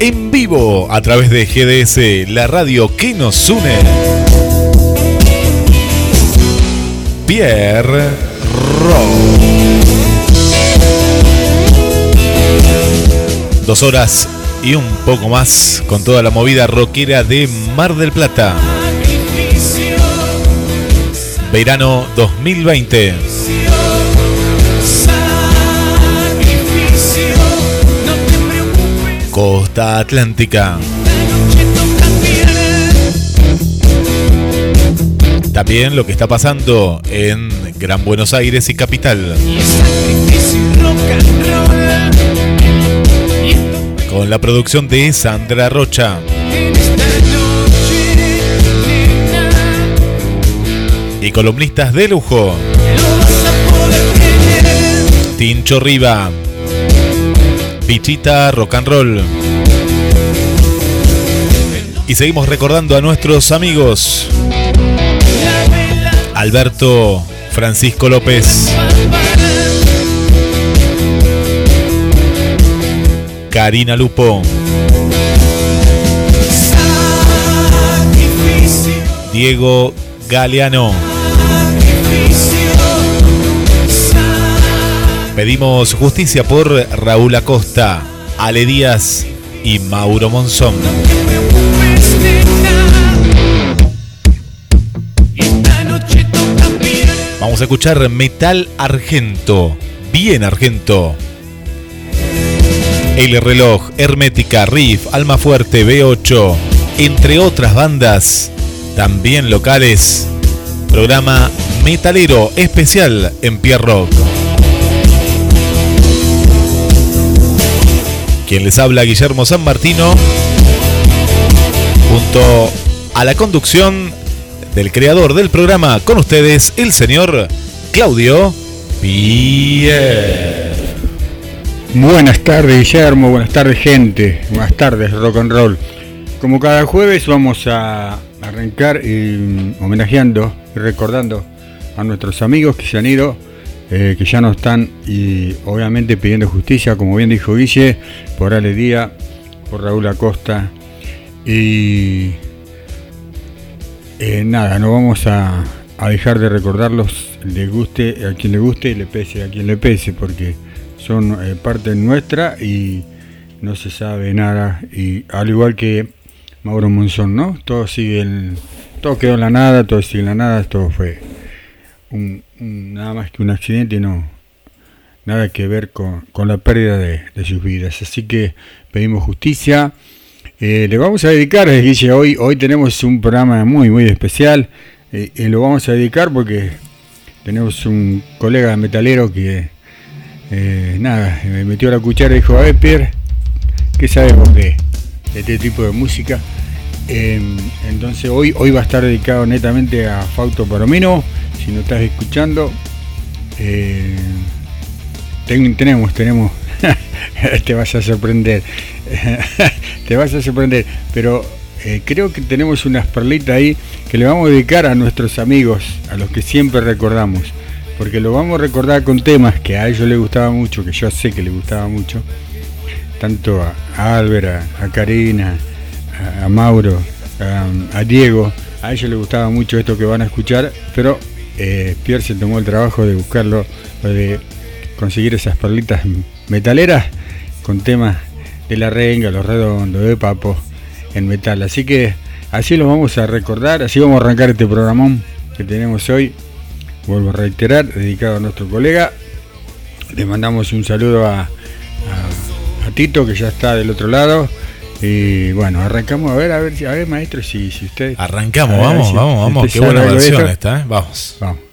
en vivo a través de GDS, la radio que nos une. Pierre Rowe. Dos horas y un poco más con toda la movida rockera de Mar del Plata. Verano 2020. Atlántica. También lo que está pasando en Gran Buenos Aires y capital. Con la producción de Sandra Rocha. Y columnistas de lujo. Tincho Riva. Pichita Rock and Roll. Y seguimos recordando a nuestros amigos. Alberto Francisco López. Karina Lupo. Diego Galeano. Pedimos justicia por Raúl Acosta, Ale Díaz y Mauro Monzón. Vamos a escuchar Metal Argento, bien Argento. El reloj, Hermética, Riff, Alma Fuerte, B8, entre otras bandas, también locales. Programa Metalero especial en Pierre Rock. Quien les habla, Guillermo San Martino, junto a la conducción del creador del programa, con ustedes, el señor Claudio Pierre. Buenas tardes, Guillermo, buenas tardes, gente, buenas tardes, rock and roll. Como cada jueves vamos a arrancar eh, homenajeando y recordando a nuestros amigos que se han ido eh, que ya no están y obviamente pidiendo justicia, como bien dijo Guille, por Ale Díaz, por Raúl Acosta. Y eh, nada, no vamos a, dejar de recordarlos, le guste a quien le guste y le pese a quien le pese, porque son eh, parte nuestra y no se sabe nada. Y al igual que Mauro Monzón, ¿no? Todo sigue, todo quedó en la nada, todo sigue en la nada, todo fue nada más que un accidente y no nada que ver con, la pérdida de, sus vidas. Así que pedimos justicia. Eh, le vamos a dedicar, dice hoy, hoy tenemos un programa muy, muy especial. Eh, y lo vamos a dedicar porque tenemos un colega metalero que, eh, nada, me metió la cuchara y dijo, a ver, Pierre, ¿qué sabemos de, este tipo de música? Em, entonces hoy, hoy va a estar dedicado netamente a Fausto Palomino si no estás escuchando, eh, tenemos, tenemos, te vas a sorprender, te vas a sorprender, pero eh, creo que tenemos unas perlitas ahí que le vamos a dedicar a nuestros amigos, a los que siempre recordamos, porque lo vamos a recordar con temas que a ellos les gustaba mucho, que yo sé que les gustaba mucho, tanto a, Álvaro, a, Karina, a, Mauro, a, Diego, a ellos les gustaba mucho esto que van a escuchar, pero eh, Pierre se tomó el trabajo de buscarlo, de conseguir esas perlitas metaleras con temas de la renga, los redondos, de papo en metal. Así que así lo vamos a recordar, así vamos a arrancar este programón que tenemos hoy. Vuelvo a reiterar, dedicado a nuestro colega. Le mandamos un saludo a, Tito que ya está del otro lado. Y bueno, arrancamos a ver, a ver, a ver maestro, si, si usted... Arrancamos, vamos, vamos, vamos, qué buena versión esta, ¿eh? Vamos. Vamos.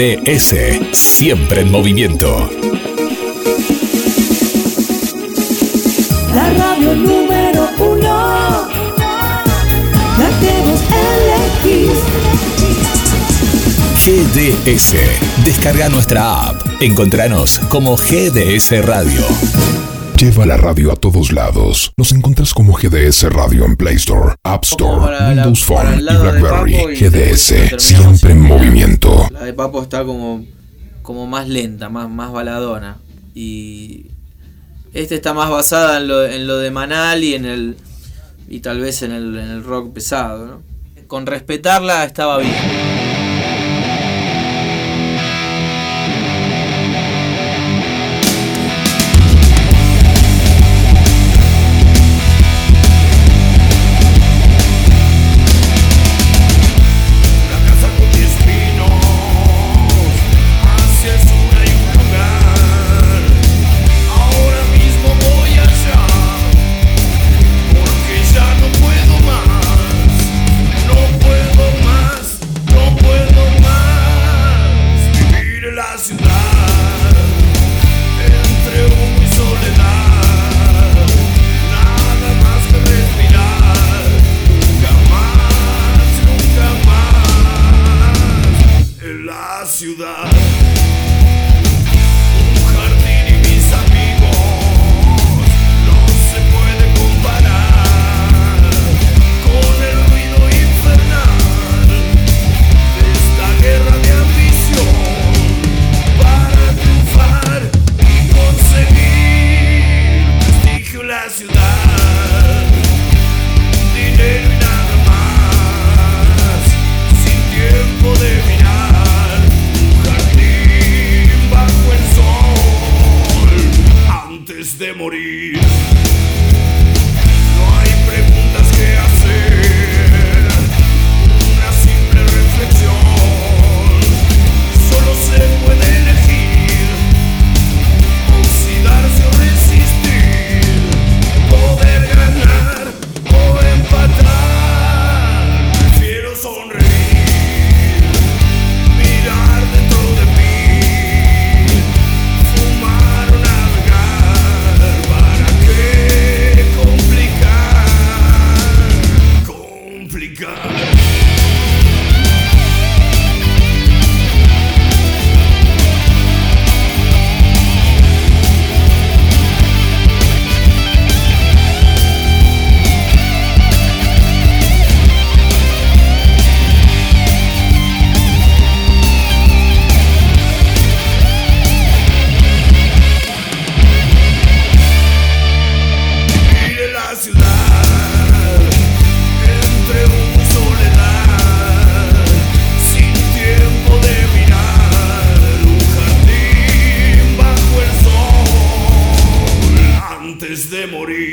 GDS, siempre en movimiento. La radio número uno. La GDS. Descarga nuestra app. Encontranos como GDS Radio. Lleva la radio a todos lados. Nos encuentras como GDS Radio en Play Store, App Store, Windows Phone y BlackBerry. GDS, siempre en movimiento. La de Papo está como, como más lenta, más, más baladona. Y este está más basada en lo, en lo de Manal y en el y tal vez en el, en el rock pesado. Con respetarla estaba bien.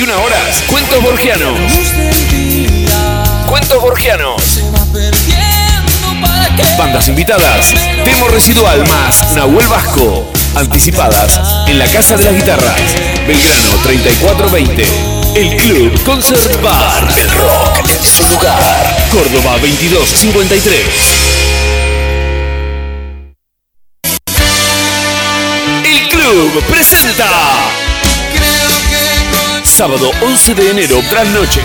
21 horas. Cuentos Borgianos. Cuentos Borgianos. Bandas invitadas. Demo Residual más Nahuel Vasco. Anticipadas en la Casa de las Guitarras. Belgrano 3420. El Club Concert Bar. El rock en su lugar. Córdoba 2253. El Club presenta. Sábado 11 de enero, tras noche.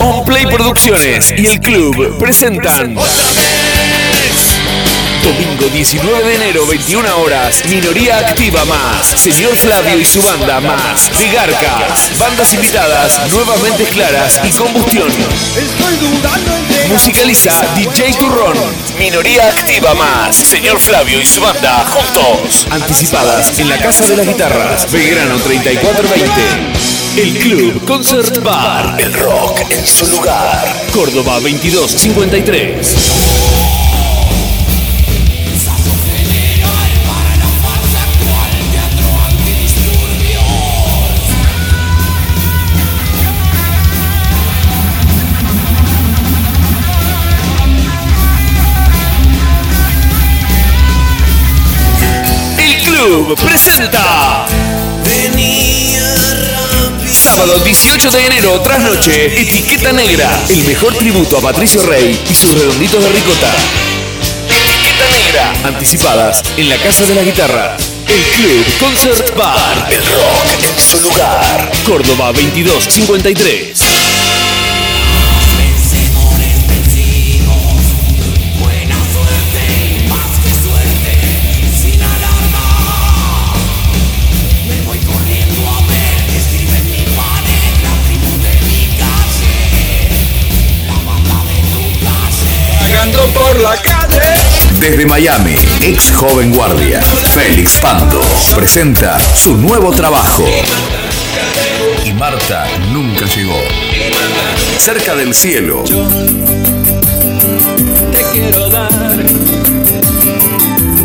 On Play Producciones y el club presentan Domingo 19 de enero, 21 horas, Minoría Activa más, Señor Flavio y su banda más, Vigarcas, bandas invitadas, nuevamente claras y combustión. Musicaliza DJ Turrón, Minoría Activa más, Señor Flavio y su banda juntos. Anticipadas en la Casa de las Guitarras, Belgrano 3420. El Club Concert Bar, el rock en su lugar. Córdoba 2253. El Club presenta. Sábado 18 de enero, tras noche, Etiqueta Negra, el mejor tributo a Patricio Rey y sus redonditos de ricota. Etiqueta Negra, anticipadas en la Casa de la Guitarra. El Club Concert Bar, el rock en su lugar. Córdoba 2253. Desde Miami, ex joven guardia, Félix Pando presenta su nuevo trabajo. Y Marta nunca llegó. Cerca del cielo. Te quiero dar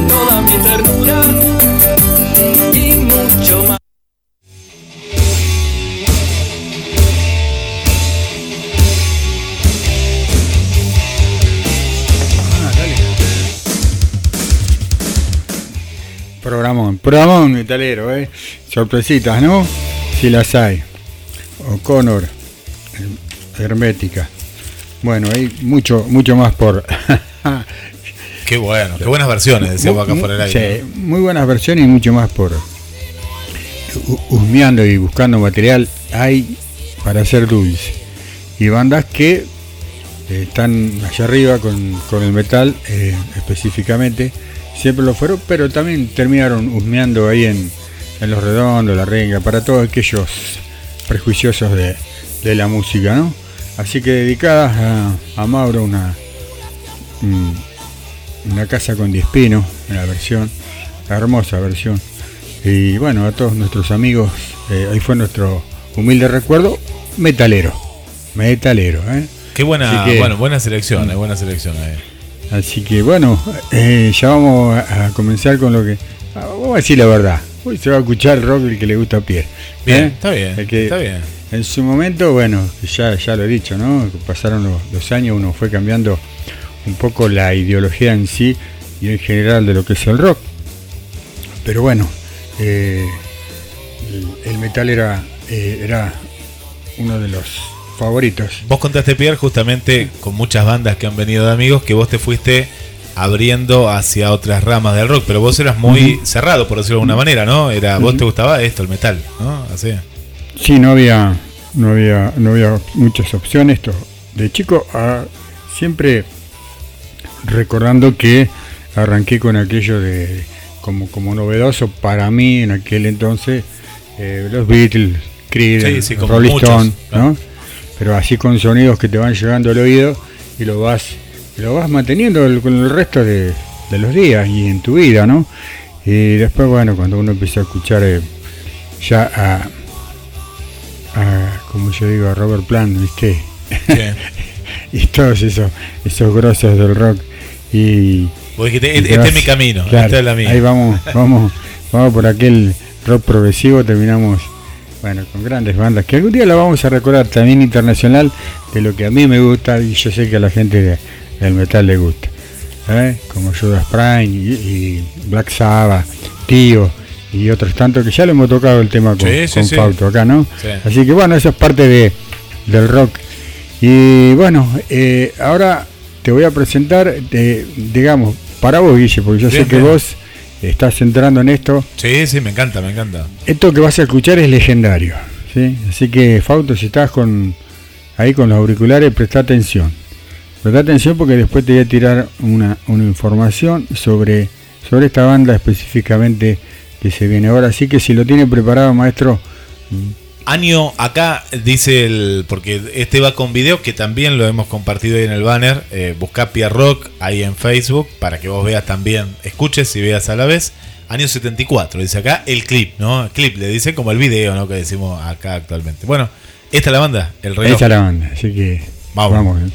toda mi ternura y mucho más. Programón, programón metalero, ¿eh? Sorpresitas, ¿no? Si las hay. O'Connor, eh, Hermética. Bueno, hay mucho, mucho más por. Qué bueno, qué buenas versiones, decíamos acá por el aire. Sí, muy buenas versiones y mucho más por. hu- Husmeando y buscando material hay para hacer dulce. Y bandas que eh, están allá arriba con, con el metal eh, específicamente, siempre lo fueron, pero también terminaron husmeando ahí en, en Los Redondos, La Renga, para todos aquellos prejuiciosos de, de la música, ¿no? Así que dedicadas a, a Mauro una, una casa con diespino, una versión, hermosa versión. Y bueno, a todos nuestros amigos, eh, ahí fue nuestro humilde recuerdo, metalero, metalero, ¿eh? Qué buena, que- bueno, buena selección, eh, buena selección. eh. Así que bueno, eh, ya vamos a, comenzar con lo que. ah, Vamos a decir la verdad. Hoy se va a escuchar rock el que le gusta a Pierre. Bien, ¿eh? está bien, que está bien. En su momento, bueno, ya, ya lo he dicho, ¿no? Pasaron los, los años, uno fue cambiando un poco la ideología en sí y en general de lo que es el rock. Pero bueno, eh, el, el metal era, eh, era uno de los favoritos. Vos contaste, Pierre, justamente con muchas bandas que han venido de amigos, que vos te fuiste abriendo hacia otras ramas del rock, pero vos eras muy cerrado, por decirlo de alguna manera, ¿no? Era, vos te gustaba esto, el metal, ¿no? Así. Sí, no había, no había, no había muchas opciones. Esto, de chico, ah, siempre recordando que arranqué con aquello de como, como novedoso para mí en aquel entonces, eh, los Beatles, Creed, Sí, Rolling Stone, claro. Pero así con sonidos que te van llegando al oído y lo vas, lo vas manteniendo el- con el resto de, de los días y en tu vida, ¿no? Y después, bueno, cuando uno empieza a escuchar eh, ya a, a, como yo digo, a Robert Plant, ¿viste? y todos esos, esos grosos del rock. Y, Vos dijiste, este, te este vas- es mi camino, claro, esta es la mía. Ahí vamos, vamos, vamos por aquel rock progresivo, terminamos bueno, con grandes bandas, que algún día la vamos a recordar también internacional de lo que a mí me gusta y yo sé que a la gente de- del metal le gusta. ¿eh? Como Judas Prime y, y Black Sabbath, Tío y otros tantos que ya le hemos tocado el tema con, Sí, sí, con sí. Fausto acá, ¿no? Sí. Así que bueno, eso es parte de, del rock. Y bueno, eh, ahora te voy a presentar, eh, digamos, para vos, Guille, porque yo Bien, sé que bien. vos estás entrando en esto. Sí, sí, me encanta, me encanta. Esto que vas a escuchar es legendario, ¿sí? Así que, Fausto, si estás con ahí con los auriculares, presta atención. Presta atención porque después te voy a tirar una, una información sobre, sobre esta banda específicamente que se viene ahora. Así que si lo tiene preparado, maestro, Año acá dice el. Porque este va con video que también lo hemos compartido ahí en el banner. Eh, busca Pierre Rock ahí en Facebook para que vos veas también, escuches y veas a la vez. Año 74, dice acá el clip, ¿no? Clip, le dice como el video, ¿no? Que decimos acá actualmente. Bueno, esta es la banda, el reloj. esa es la banda. Así que Vamos. vamos.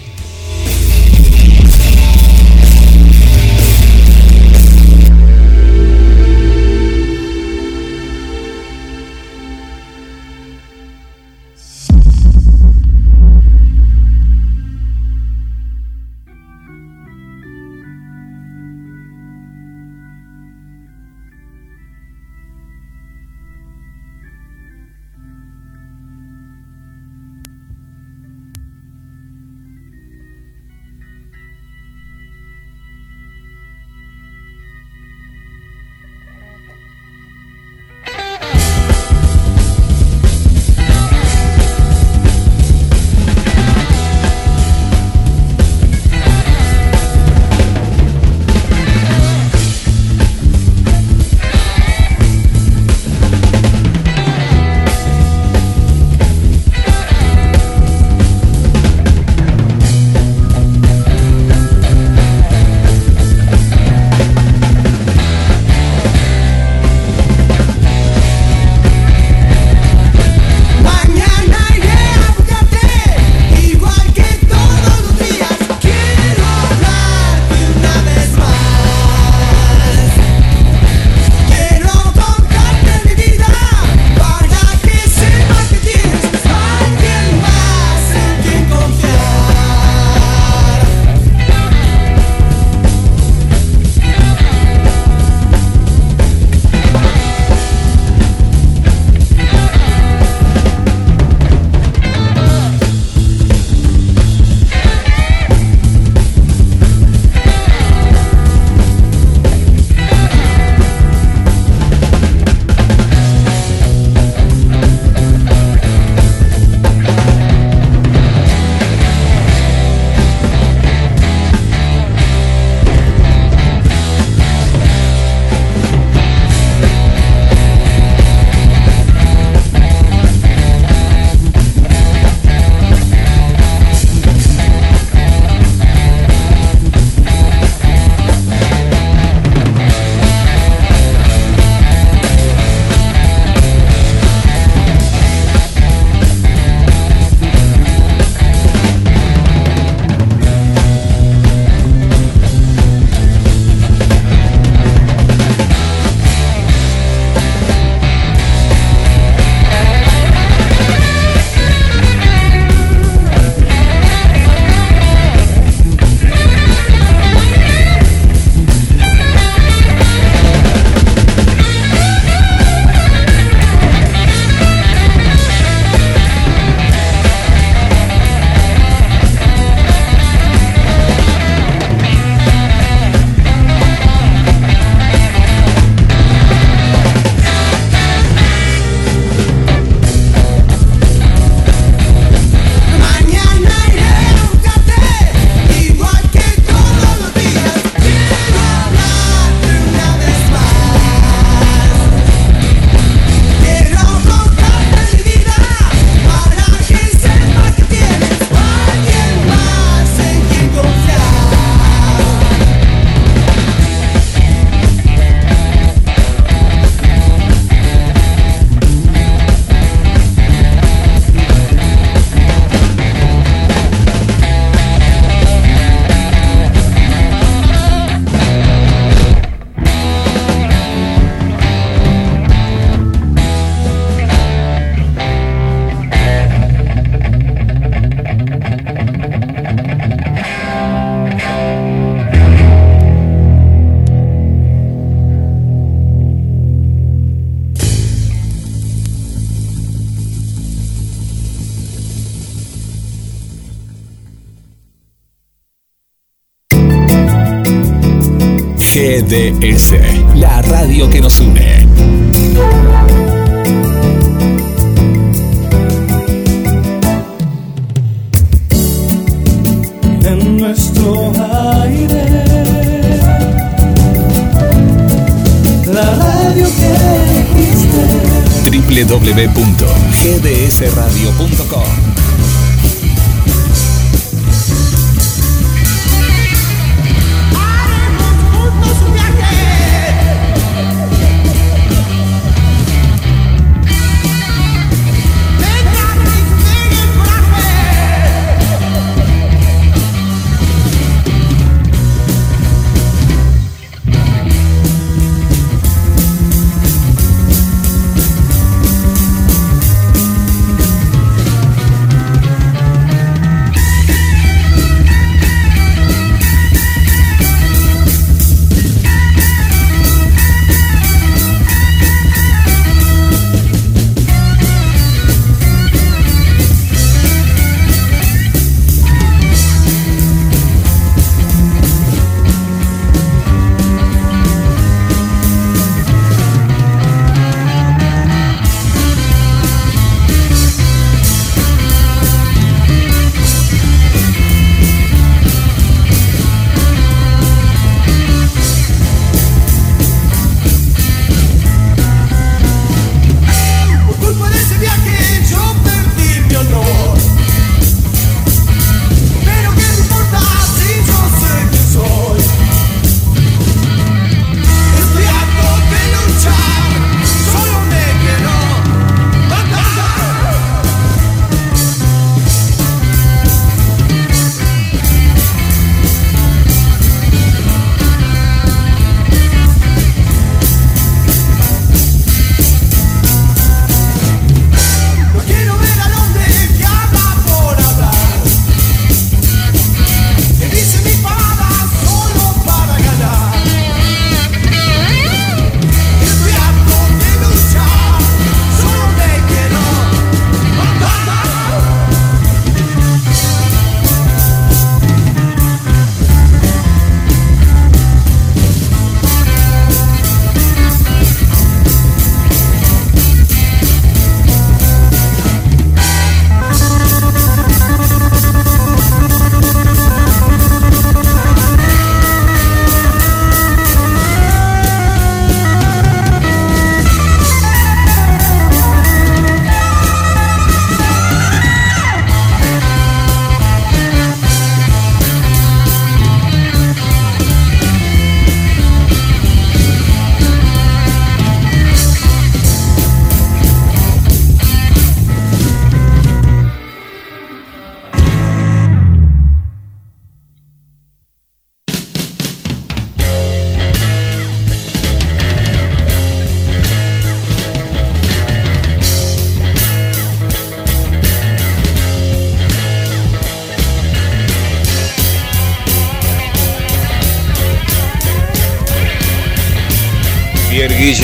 GDS, la radio que nos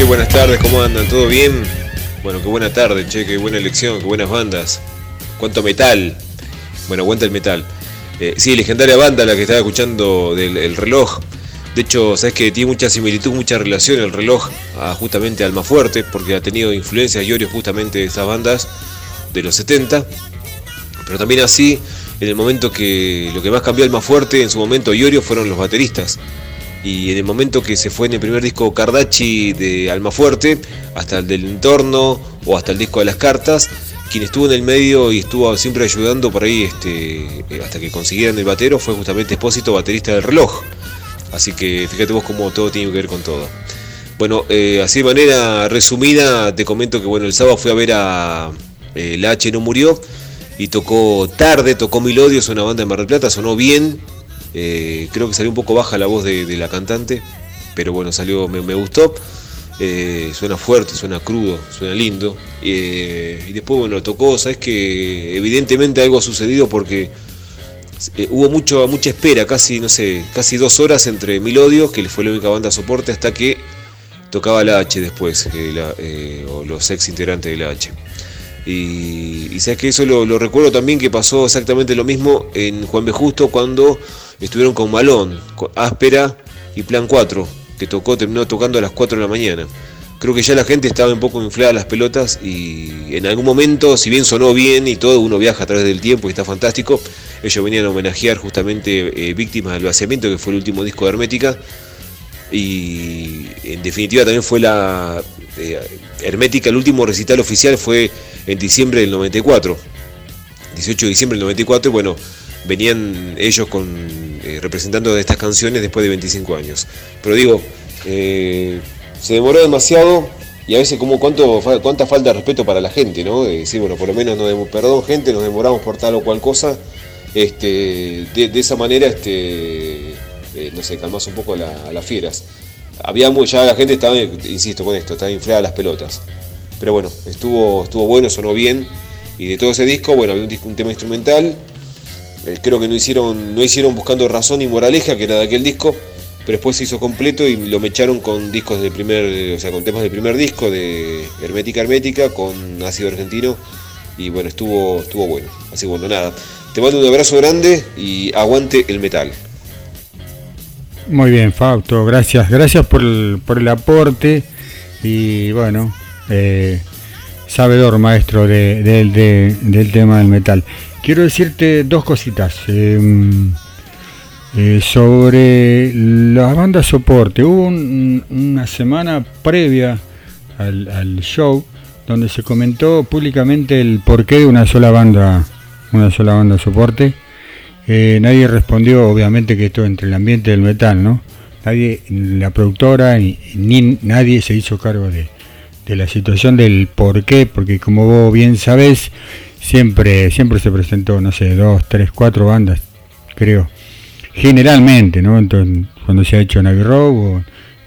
Buenas tardes, ¿cómo andan? ¿Todo bien? Bueno, qué buena tarde, che, qué buena elección, qué buenas bandas. Cuánto metal. Bueno, aguanta el metal. Eh, sí, legendaria banda la que estaba escuchando del el reloj. De hecho, sabes que tiene mucha similitud, mucha relación el reloj a justamente Almafuerte, porque ha tenido influencias y orios justamente de esas bandas de los 70. Pero también así, en el momento que lo que más cambió Almafuerte en su momento Iorio fueron los bateristas. Y en el momento que se fue en el primer disco Cardachi de Almafuerte, hasta el del entorno o hasta el disco de las cartas, quien estuvo en el medio y estuvo siempre ayudando por ahí este, eh, hasta que consiguieran el batero fue justamente Espósito, baterista del reloj. Así que fíjate vos cómo todo tiene que ver con todo. Bueno, eh, así de manera resumida, te comento que bueno, el sábado fui a ver a eh, La H no murió y tocó tarde, tocó Milodios, una banda de Mar del Plata, sonó bien. Eh, creo que salió un poco baja la voz de, la cantante, pero bueno, salió, me, gustó. Eh, suena fuerte, suena crudo, suena lindo. Eh, y después, bueno, tocó, sabes que evidentemente algo ha sucedido porque hubo mucho, mucha espera, casi, no sé, casi dos horas entre Milodios, que fue la única banda soporte, hasta que tocaba la H después, o los ex integrantes de la H. Y, y sabes que eso lo recuerdo también que pasó exactamente lo mismo en Juan B. Justo cuando estuvieron con Malón, con Áspera y Plan 4. que tocó, terminó tocando a las 4 de la mañana. Creo que ya la gente estaba un poco inflada las pelotas y en algún momento, si bien sonó bien y todo, uno viaja a través del tiempo y está fantástico, ellos venían a homenajear justamente eh, Víctimas del Vaciamiento, que fue el último disco de Hermética, y en definitiva también fue la eh, Hermética, el último recital oficial fue en diciembre del 94, 18 de diciembre del 94, y bueno, venían ellos con eh, representando estas canciones después de 25 años. Pero digo, eh, se demoró demasiado y a veces como cuánto, cuánta falta de respeto para la gente, ¿no? De decir, bueno, por lo menos nos perdón gente, nos demoramos por tal o cual cosa. Este, de, esa manera, este, eh, no sé, calmas un poco a, la- a las fieras. Había mu- ya la gente estaba, insisto con esto, estaba inflada las pelotas. Pero bueno, estuvo, estuvo bueno, sonó bien. Y de todo ese disco, bueno, había un, un tema instrumental. Eh, creo que no hicieron, no hicieron buscando razón y moraleja, que era de aquel disco, pero después se hizo completo y lo mecharon con discos del primer, o sea, con temas del primer disco de Hermética Hermética, con ácido argentino, y bueno, estuvo, estuvo bueno. Así que bueno, nada. Te mando un abrazo grande y aguante el metal. Muy bien, Fausto, gracias, gracias por el, por el aporte y bueno, eh, sabedor maestro de- de- del tema del metal. Quiero decirte dos cositas eh, eh, sobre las bandas soporte. Hubo un- una semana previa al, show donde se comentó públicamente el porqué de una sola banda, una sola banda soporte. Eh, nadie respondió, obviamente, que esto entre el ambiente del metal, ¿no? Nadie, la productora, ni, nadie se hizo cargo de, de la situación del por qué, porque como vos bien sabés, siempre, siempre se presentó, no sé, dos, tres, cuatro bandas, creo. Generalmente, ¿no? Entonces, cuando se ha hecho en o,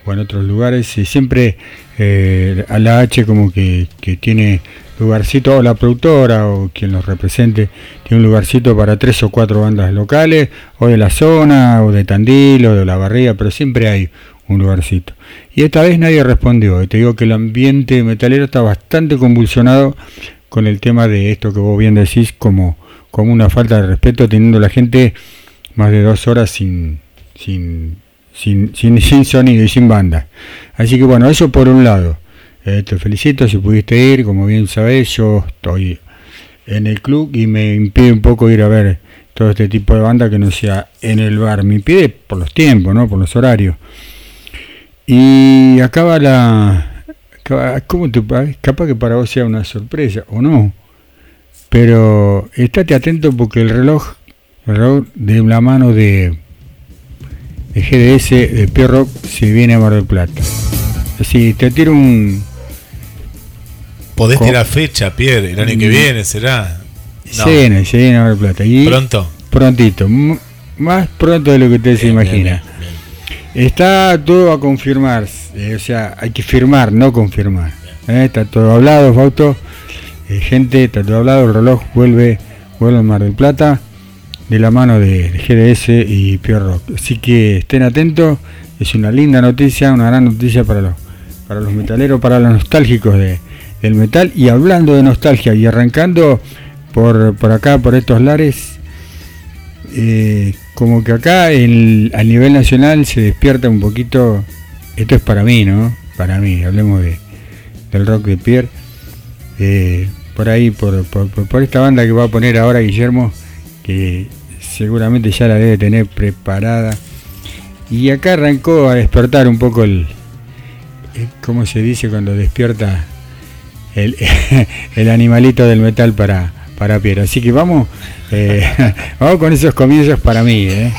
en otros lugares, eh, siempre eh, a la H como que, que tiene lugarcito, o la productora o quien los represente, tiene un lugarcito para tres o cuatro bandas locales, o de la zona, o de Tandil, o de la Barriga, pero siempre hay un lugarcito. Y esta vez nadie respondió, y te digo que el ambiente metalero está bastante convulsionado con el tema de esto que vos bien decís, como, como una falta de respeto, teniendo la gente más de dos horas sin, sin, sin, sin, sin sonido y sin banda. Así que bueno, eso por un lado. Eh, te felicito si pudiste ir, como bien sabés, yo estoy en el club y me impide un poco ir a ver todo este tipo de banda que no sea en el bar. Me impide por los tiempos, ¿no? Por los horarios. Y acaba la... ¿Cómo te pa- Capaz que para vos sea una sorpresa o no. Pero estate atento porque el reloj, el reloj de la mano de, de GDS de Pierro se viene a Mar del Plata. Así, te tiro un... Podés ¿Cómo? tirar fecha, Pierre, el año que Mm. viene será. No. Se viene, se viene a Mar del Plata. Y Pronto. Prontito, más pronto de lo que usted se Bien, bien, imagina. bien, bien. Está todo a confirmar, eh, o sea, hay que firmar, no confirmar. Eh, está todo hablado, Fausto. Eh, gente, está todo hablado, el reloj vuelve, vuelve a Mar del Plata de la mano de, GDS y Pierre Rock. Así que estén atentos, es una linda noticia, una gran noticia para los, para los metaleros, para los nostálgicos de, del metal. Y hablando de nostalgia y arrancando por, por acá, por estos lares, como que acá el- a nivel nacional se despierta un poquito, esto es para mí, ¿no? Para mí, hablemos de, del rock de Pierre. Eh, por ahí, por, por- por- esta banda que va a poner ahora Guillermo, que seguramente ya la debe tener preparada. Y acá arrancó a despertar un poco el, eh, ¿cómo se dice cuando despierta el, el animalito del metal para, para Pierre? Así que vamos, eh, vamos con esos comienzos para mí, ¿eh?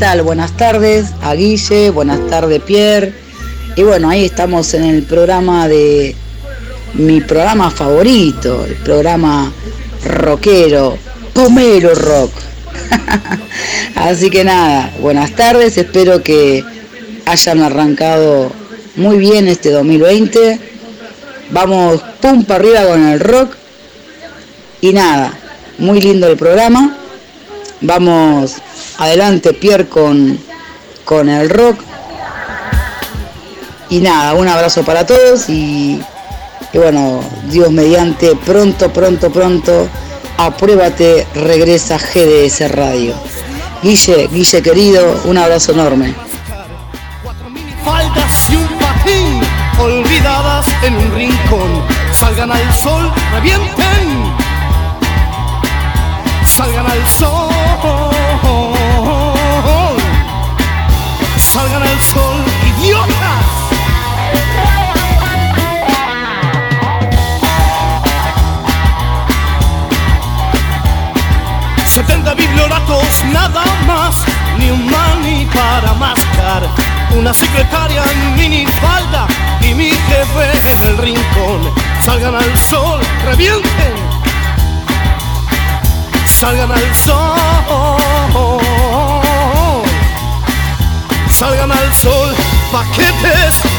Buenas tardes a Guille, buenas tardes Pierre. Y bueno, ahí estamos en el programa de mi programa favorito, el programa rockero, Pomelo Rock. Así que nada, buenas tardes, espero que hayan arrancado muy bien este 2020. Vamos pum para arriba con el rock. Y nada, muy lindo el programa. Vamos adelante Pierre con, con el rock. Y nada, un abrazo para todos y, bueno, Dios mediante, pronto, pronto, pronto, apruébate, regresa GDS Radio. Guille, Guille querido, un abrazo enorme. olvidadas en un rincón. Salgan al sol, revienten. Salgan al sol. Al sol, idiotas. Setenta biblioratos, nada más, ni un mani para mascar. Una secretaria en minifalda y mi jefe en el rincón. Salgan al sol, revienten. Salgan al sol. Salgan al sol, paquetes.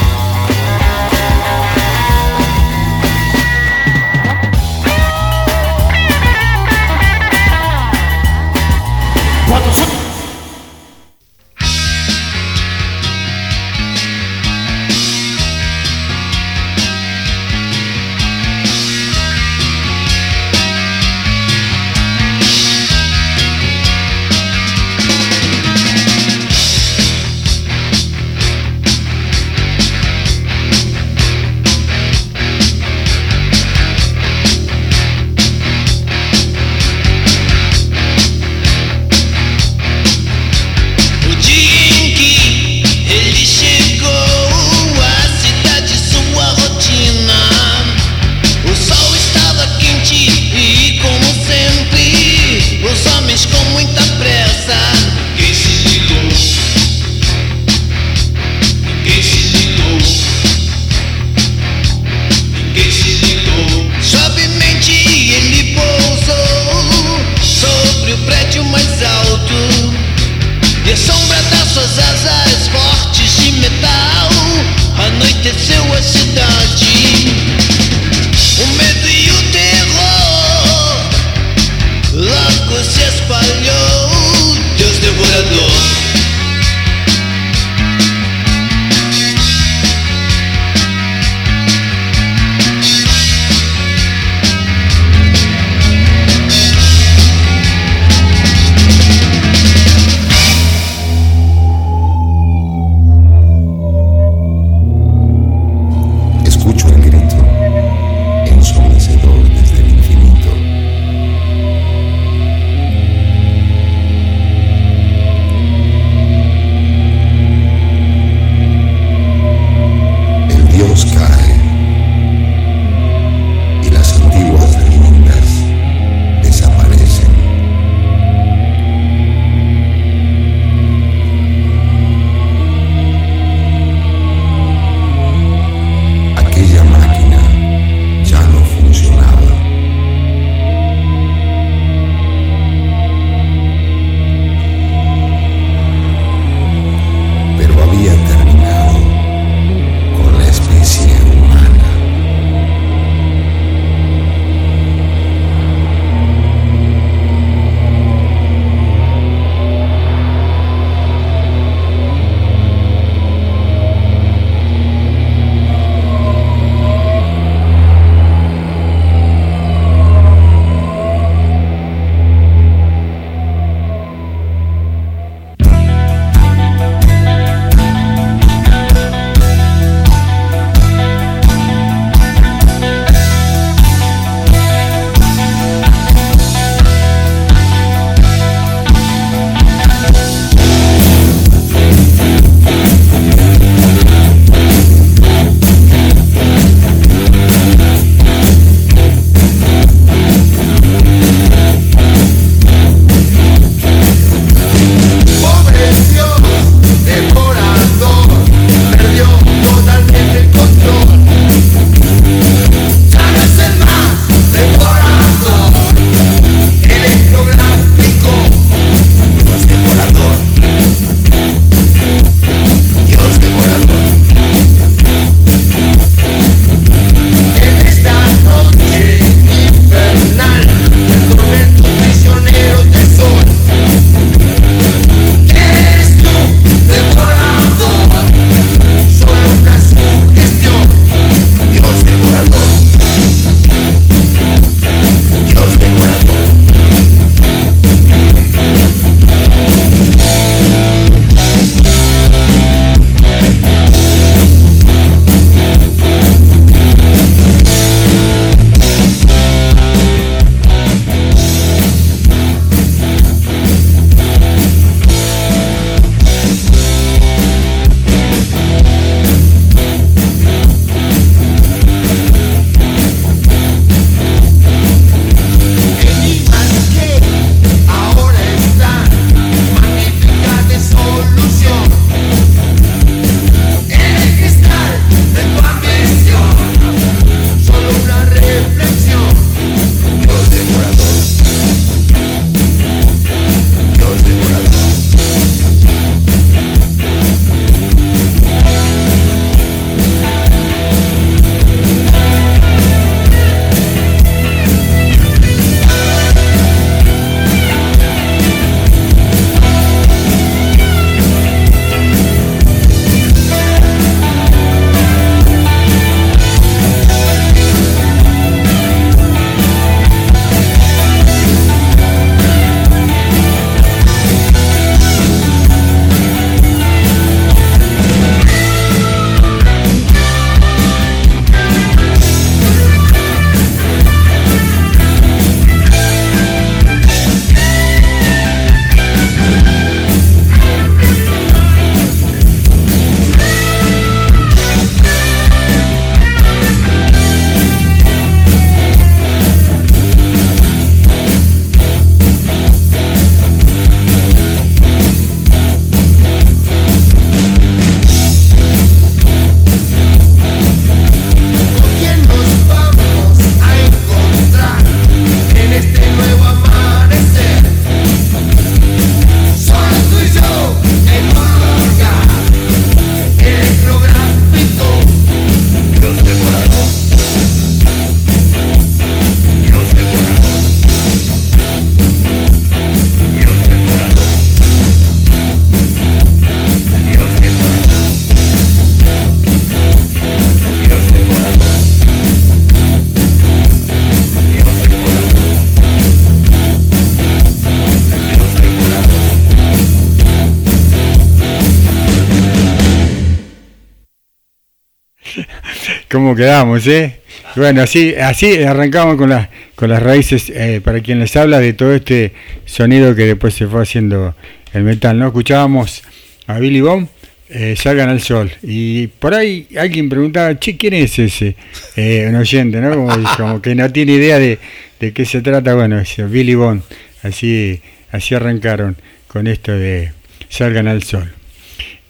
Quedamos, eh? Bueno, así, así arrancamos con las, con las raíces, eh, para quien les habla, de todo este sonido que después se fue haciendo el metal, ¿no? Escuchábamos a Billy Bond, eh, Salgan al Sol, y por ahí alguien preguntaba, che, ¿quién es ese? Eh, un oyente, ¿no? Como, como que no tiene idea de, de qué se trata, bueno, es Billy Bond, así, así arrancaron con esto de Salgan al Sol.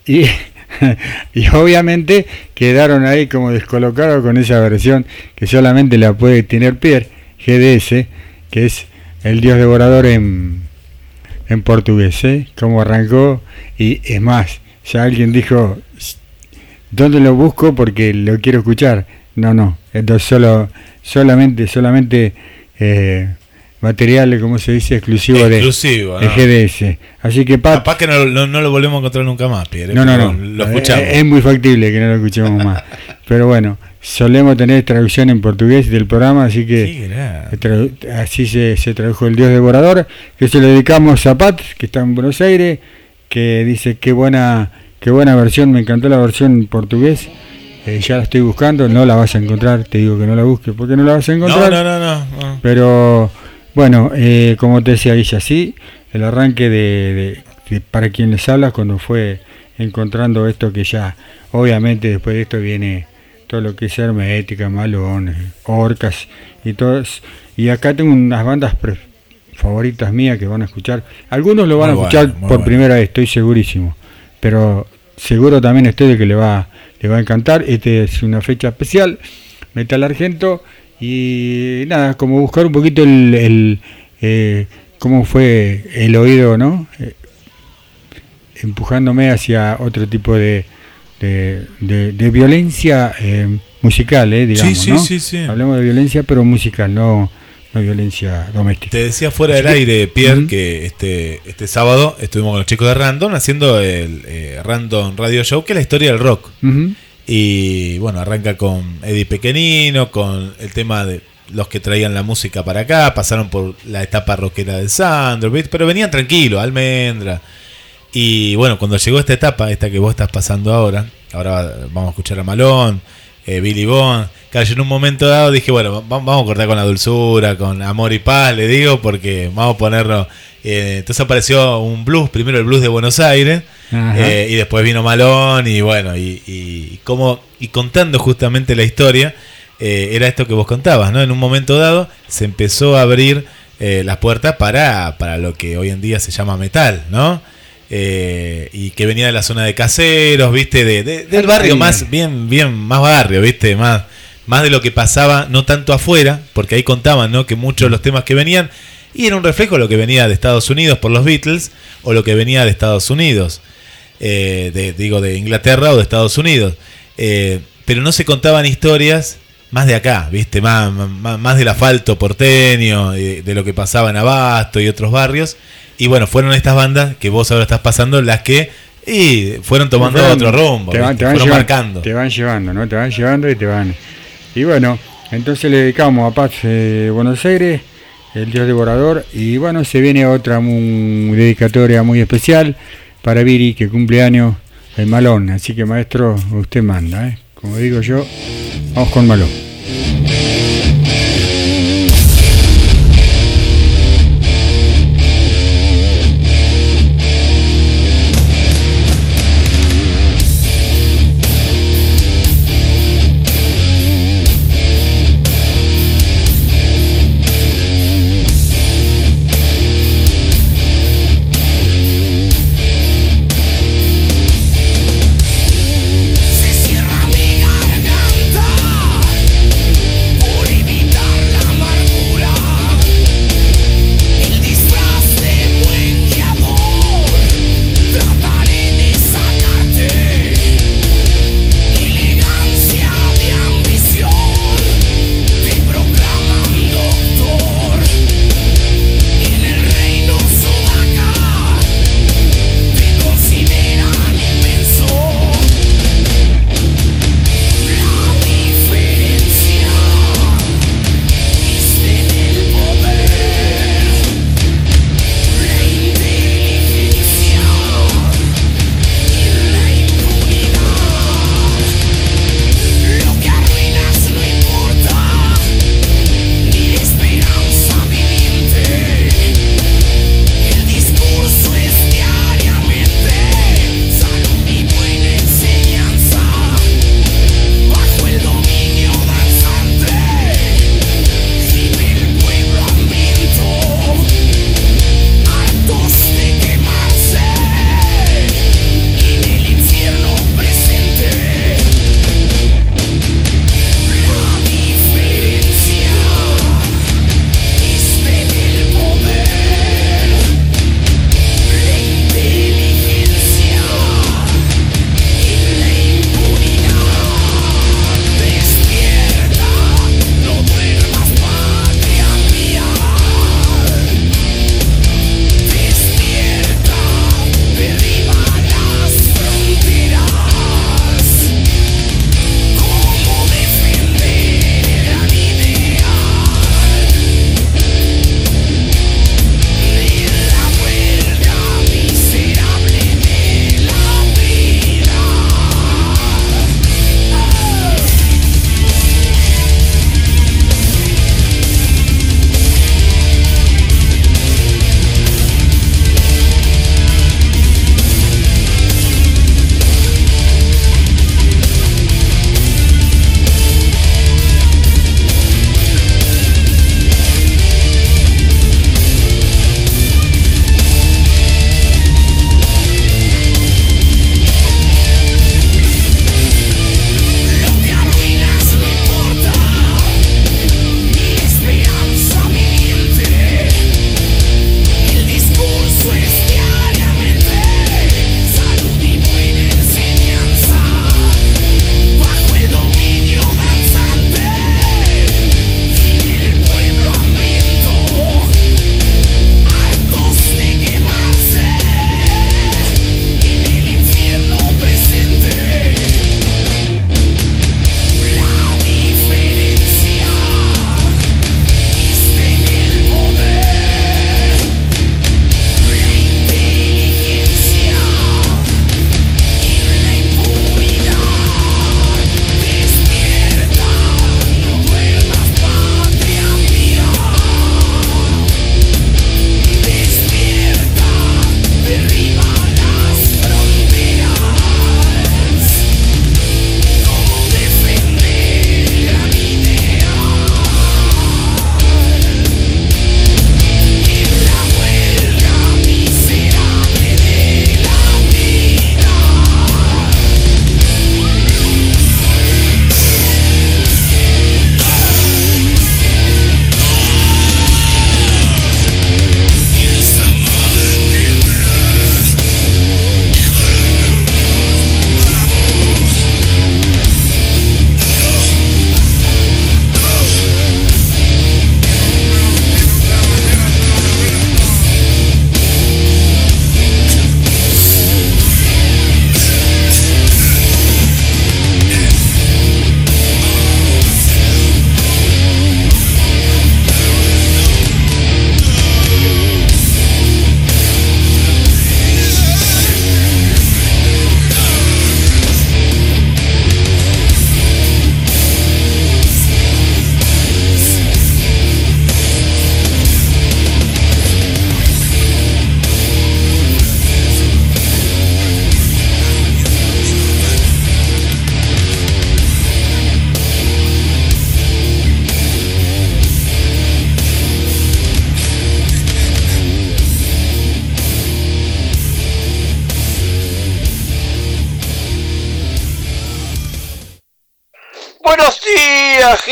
Y y obviamente quedaron ahí como descolocados con esa versión que solamente la puede tener Pierre, GDS, que es el dios devorador en, en portugués, ¿eh? Como arrancó, y es más, ya alguien dijo, ¿dónde lo busco? Porque lo quiero escuchar. No, no, entonces solo, solamente, solamente eh, material, como se dice, exclusivo, de, GDS. Así que Pat, Capaz que no, no, lo volvemos a encontrar nunca más, Pierre. No, no, no. Lo escuchamos. Es, muy factible que no lo escuchemos más. Pero bueno, solemos tener traducción en portugués del programa, así que así se, se, tradujo El Dios Devorador, que se lo dedicamos a Pat, que está en Buenos Aires, que dice qué buena, qué buena versión, me encantó la versión en portugués. Eh, ya la estoy buscando, no la vas a encontrar, te digo que no la busques porque no la vas a encontrar. no, no, no. no. Pero bueno, eh, como te decía Guilla, sí, el arranque de, para quien les habla cuando fue encontrando esto que ya, obviamente después de esto viene todo lo que es hermética, malones, orcas y todos. Y acá tengo unas bandas favoritas mías que van a escuchar. Algunos lo van a escuchar por primera vez, estoy segurísimo. Pero seguro también estoy de que le va, le va a encantar. Este es una fecha especial. Metal Argento y nada, como buscar un poquito el, el eh, cómo fue el oído, ¿no? Eh, empujándome hacia otro tipo de, de, violencia eh, musical, eh, digamos. Sí, sí, sí, Hablemos de violencia, pero musical, no, no violencia doméstica. Te decía fuera del aire, Pierre, que este, este sábado estuvimos con los chicos de Random haciendo el Random Radio Show, que es la historia del rock. Y bueno, arranca con Eddie Pequeñino, con el tema de los que traían la música para acá, pasaron por la etapa rockera de Sandro, pero venían tranquilos, Almendra. Y bueno, cuando llegó esta etapa, esta que vos estás pasando ahora, ahora vamos a escuchar a Malón, eh, Billy Bond. Claro, yo en un momento dado dije, bueno, vamos a cortar con la dulzura, con amor y paz, le digo, porque vamos a ponerlo. Eh, entonces apareció un blues, primero el blues de Buenos Aires, eh, y después vino Malón, y bueno, y, como, y contando justamente la historia, era esto que vos contabas, ¿no? En un momento dado se empezó a abrir las puertas para, para lo que hoy en día se llama metal, ¿no? Eh, y que venía de la zona de caseros, viste, de, del barrio más, bien, bien, más barrio, viste, más, más de lo que pasaba, no tanto afuera, porque ahí contaban, ¿no? Que muchos de los temas que venían, y era un reflejo de lo que venía de Estados Unidos por los Beatles, o lo que venía de Estados Unidos, eh, de, digo, de Inglaterra o de Estados Unidos. Eh, pero no se contaban historias más de acá, ¿viste? Más, más, más del asfalto porteño, de lo que pasaba en Abasto y otros barrios. Y bueno, fueron estas bandas que vos ahora estás pasando las que y fueron tomando otro rumbo, te van, te van llevando, marcando. Te van llevando, ¿no? Te van llevando y te van. Y bueno, entonces le dedicamos a Paz eh, Buenos Aires, el Dios Devorador, y bueno, se viene otra dedicatoria muy especial para Viri, que cumple años el Malón. Así que maestro, usted manda, ¿eh? Como digo yo, vamos con Malón.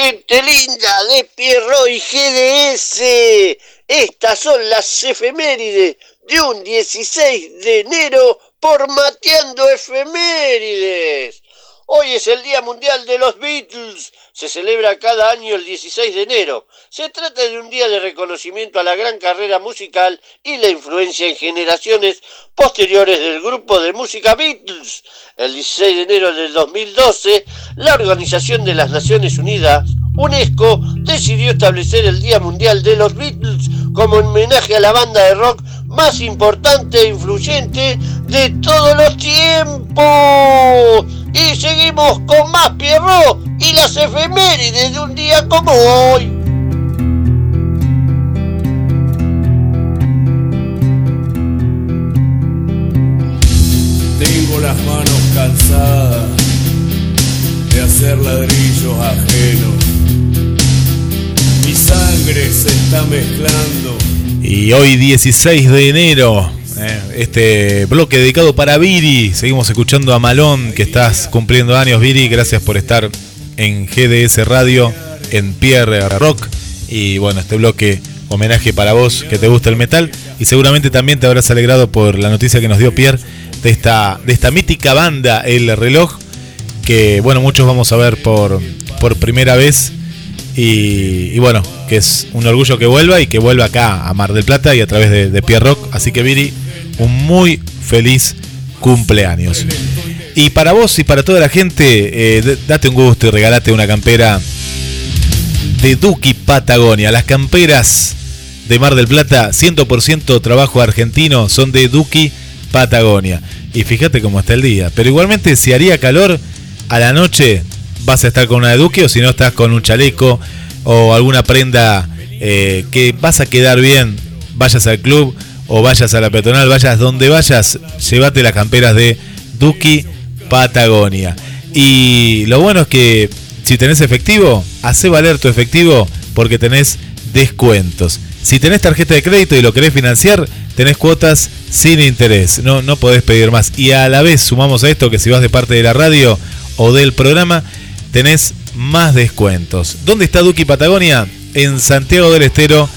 Gente linda de Pierro y GDS. Estas son las efemérides de un 16 de enero por Mateando Efemérides. Hoy es el Día Mundial de los Beatles. Se celebra cada año el 16 de enero. Se trata de un día de reconocimiento a la gran carrera musical y la influencia en generaciones posteriores del grupo de música Beatles. El 16 de enero del 2012, la Organización de las Naciones Unidas, UNESCO, decidió establecer el Día Mundial de los Beatles como homenaje a la banda de rock más importante e influyente de todos los tiempos. Y seguimos con más Pierrot y las efemérides de un día como hoy. Tengo las manos cansadas de hacer ladrillos ajenos. Se está mezclando. Y hoy 16 de enero, eh, este bloque dedicado para Viri. Seguimos escuchando a Malón, que estás cumpliendo años, Viri. Gracias por estar en GDS Radio, en Pierre Rock. Y bueno, este bloque homenaje para vos que te gusta el metal. Y seguramente también te habrás alegrado por la noticia que nos dio Pierre de esta, de esta mítica banda, El Reloj. Que bueno, muchos vamos a ver por, por primera vez. Y, bueno, que es un orgullo que vuelva y que vuelva acá a Mar del Plata y a través de, de Pierre Rock. Así que Viri, un muy feliz cumpleaños. Y para vos y para toda la gente, eh, date un gusto y regalate una campera de Duki Patagonia. Las camperas de Mar del Plata, 100% trabajo argentino, son de Duki Patagonia. Y fíjate cómo está el día. Pero igualmente, si haría calor, a la noche vas a estar con una de Duki o si no estás con un chaleco o alguna prenda eh, que vas a quedar bien, vayas al club o vayas a la peatonal, vayas donde vayas, llévate las camperas de Duki Patagonia. Y lo bueno es que si tenés efectivo, hace valer tu efectivo porque tenés descuentos. Si tenés tarjeta de crédito y lo querés financiar, tenés cuotas sin interés. No, no podés pedir más. Y a la vez sumamos a esto que si vas de parte de la radio o del programa, tenés más descuentos. ¿Dónde está Duki Patagonia? En Santiago del Estero,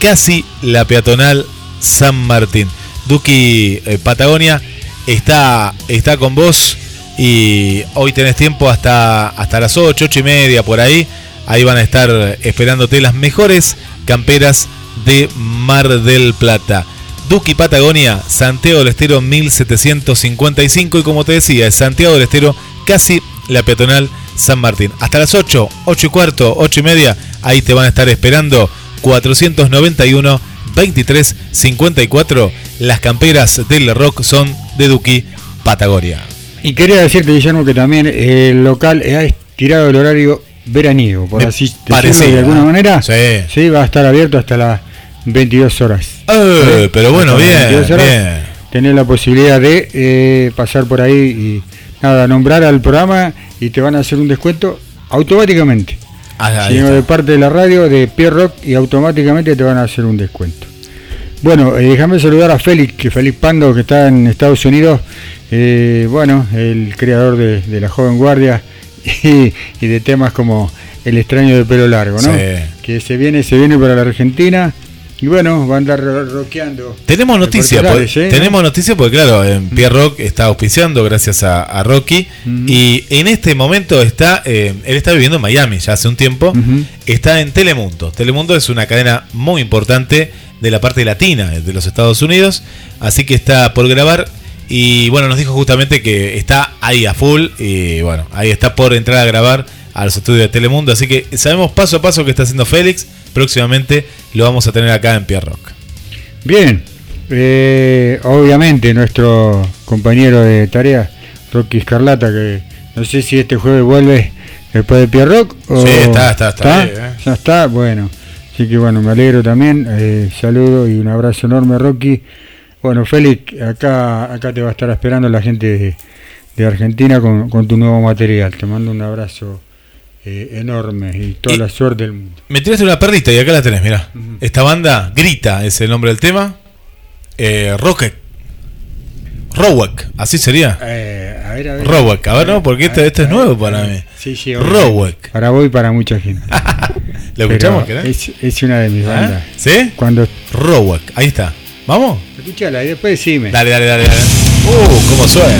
casi la peatonal San Martín. Duki eh, Patagonia está, está con vos y hoy tenés tiempo hasta, hasta las 8, 8 y media por ahí. Ahí van a estar esperándote las mejores camperas de Mar del Plata. Duki Patagonia, Santiago del Estero 1755 y como te decía, Santiago del Estero, casi la peatonal San Martín. Hasta las 8, 8 y cuarto, 8 y media, ahí te van a estar esperando 491 23 54. Las camperas del rock son de Duki Patagonia. Y quería decirte, Guillermo, que también el local ha estirado el horario veraniego, por Me así decirlo de alguna manera. Sí. va a estar abierto hasta las 22 horas. Eh, pero bueno, bien, 22 horas, bien. Tenés la posibilidad de eh, pasar por ahí y nada, nombrar al programa y te van a hacer un descuento automáticamente. Ah, sino de parte de la radio de Pierre Rock y automáticamente te van a hacer un descuento. Bueno, eh, déjame saludar a Félix, que Félix Pando, que está en Estados Unidos, eh, bueno, el creador de, de La Joven Guardia y, y de temas como El extraño de pelo largo, ¿no? Sí. Que se viene, se viene para la Argentina y bueno, va a andar ro- rockeando. Tenemos noticia, Repertoriales, porque- ¿eh? tenemos noticia porque claro, en Pierre Rock está auspiciando gracias a, a Rocky. Y en este momento está, eh, él está viviendo en Miami ya hace un tiempo, está en Telemundo. Telemundo es una cadena muy importante de la parte latina de los Estados Unidos, así que está por grabar. Y bueno, nos dijo justamente que está ahí a full. Y bueno, ahí está por entrar a grabar a los estudios de Telemundo, así que sabemos paso a paso que está haciendo Félix, próximamente lo vamos a tener acá en Pierre Rock. Bien, eh, obviamente nuestro compañero de tarea, Rocky Escarlata, que no sé si este jueves vuelve después de Pierre Rock. o- Sí, está, está, está eh. Ya está, bueno. Así que bueno, me alegro también. eh, saludo y un abrazo enorme, Rocky. Bueno, Félix, acá, acá te va a estar esperando la gente de, de Argentina con, con tu nuevo material. Te mando un abrazo eh, enorme y toda Y- la suerte del mundo. Me tiraste una perrita y acá la tenés, mirá. Esta banda, Grita, es el nombre del tema. Eh, Rocket. Rowek, así sería. Eh, a ver, a ver. Rowek, a ver, no, porque este, este es nuevo para mí. Sí, sí, Rowek. Para vos y para mucha gente. ¿Lo escuchamos, es, es una de mis ¿Ah? bandas. ¿Sí? Cuando Rowek, ahí está. ¿Vamos? escuchala y después decime. Dale, dale, dale, dale. Uh, cómo suena.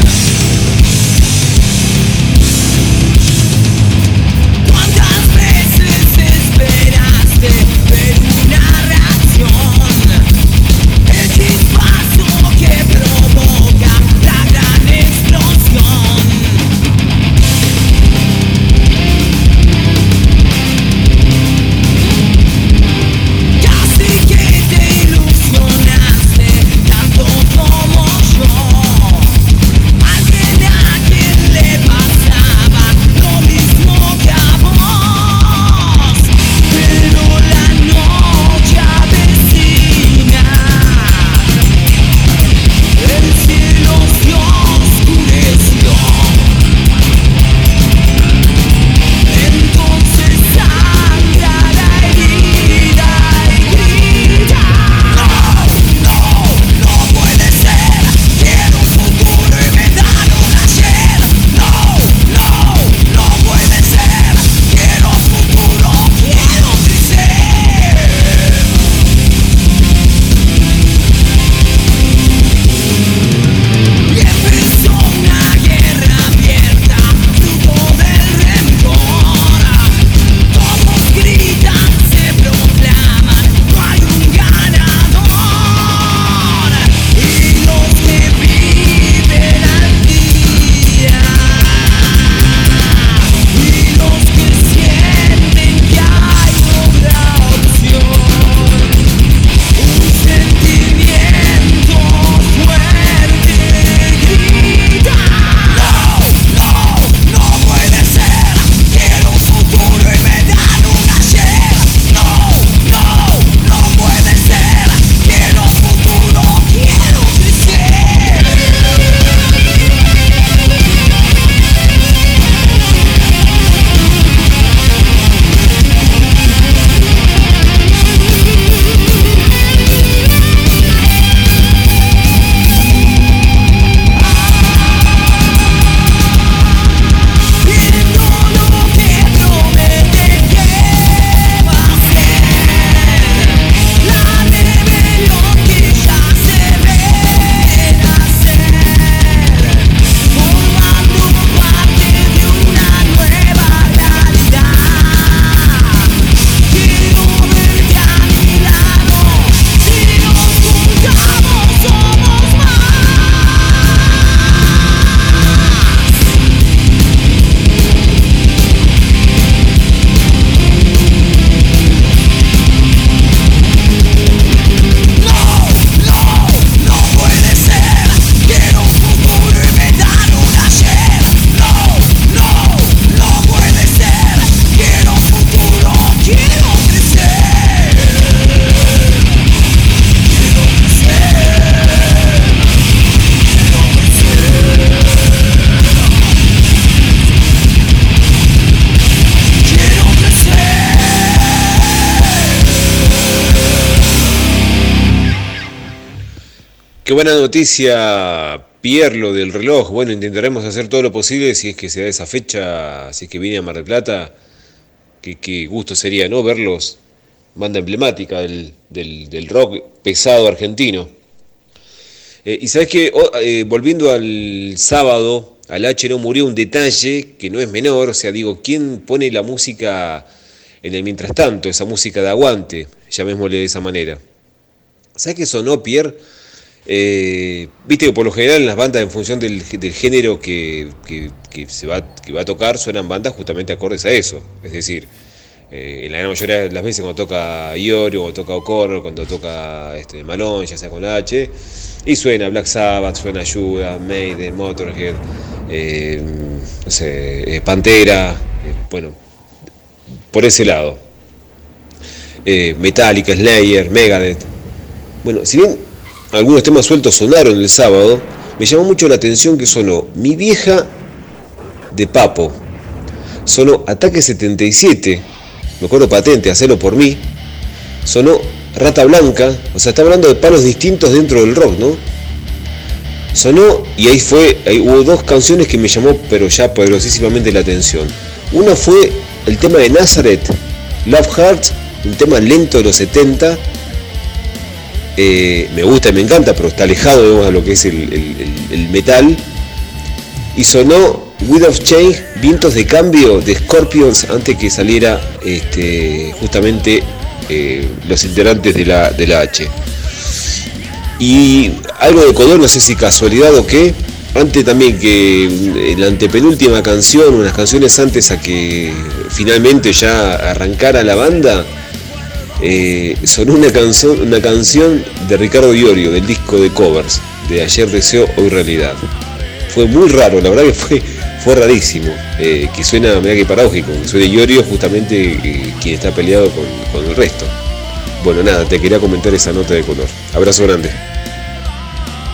Buena noticia, Pierlo del reloj. Bueno, intentaremos hacer todo lo posible si es que se da esa fecha, si es que viene a Mar del Plata. Qué, gusto sería, ¿no? Verlos, banda emblemática del, rock pesado argentino. Eh, y sabes que, volviendo al sábado, al H no murió un detalle que no es menor, o sea, digo, ¿quién pone la música en el mientras tanto, esa música de aguante, llamémosle de esa manera? ¿Sabes qué sonó, Pierre? Eh, Viste que por lo general en las bandas, en función del, género que, se va, que va a tocar, suenan bandas justamente acordes a eso. Es decir, eh, en la gran mayoría de las veces cuando toca Iorio, cuando toca O'Connor, cuando toca este, Malone, ya sea con H, y suena Black Sabbath, suena Ayuda, Maiden, Motorhead, eh, no sé, Pantera, bueno, por ese lado. Metallica, Slayer, Megadeth. Bueno, si bien algunos temas sueltos sonaron el sábado, me llamó mucho la atención que sonó Mi vieja de Papo, sonó Ataque 77, me acuerdo patente, hacerlo por mí, sonó Rata Blanca, o sea, está hablando de palos distintos dentro del rock, ¿no? sonó y ahí fue, hubo dos canciones que me llamó pero ya poderosísimamente la atención. Una fue el tema de Nazareth, Love Hearts, un tema lento de los 70. Eh, me gusta y me encanta, pero está alejado de lo que es el, metal. Y sonó Wind of Change, Vientos de Cambio de Scorpions antes que saliera este, justamente eh, los integrantes de la, de la H. Y algo de color, no sé si casualidad o qué. Antes también que en la antepenúltima canción, unas canciones antes a que finalmente ya arrancara la banda, eh, sonó una canción, una canción de Ricardo Iorio del disco de covers de Ayer Deseo Hoy Realidad. Fue muy raro, la verdad que fue, fue rarísimo. eh, que suena, mira que paradójico, que suene Iorio justamente eh, quien está peleado con, con el resto. Bueno, nada, te quería comentar esa nota de color. Abrazo grande.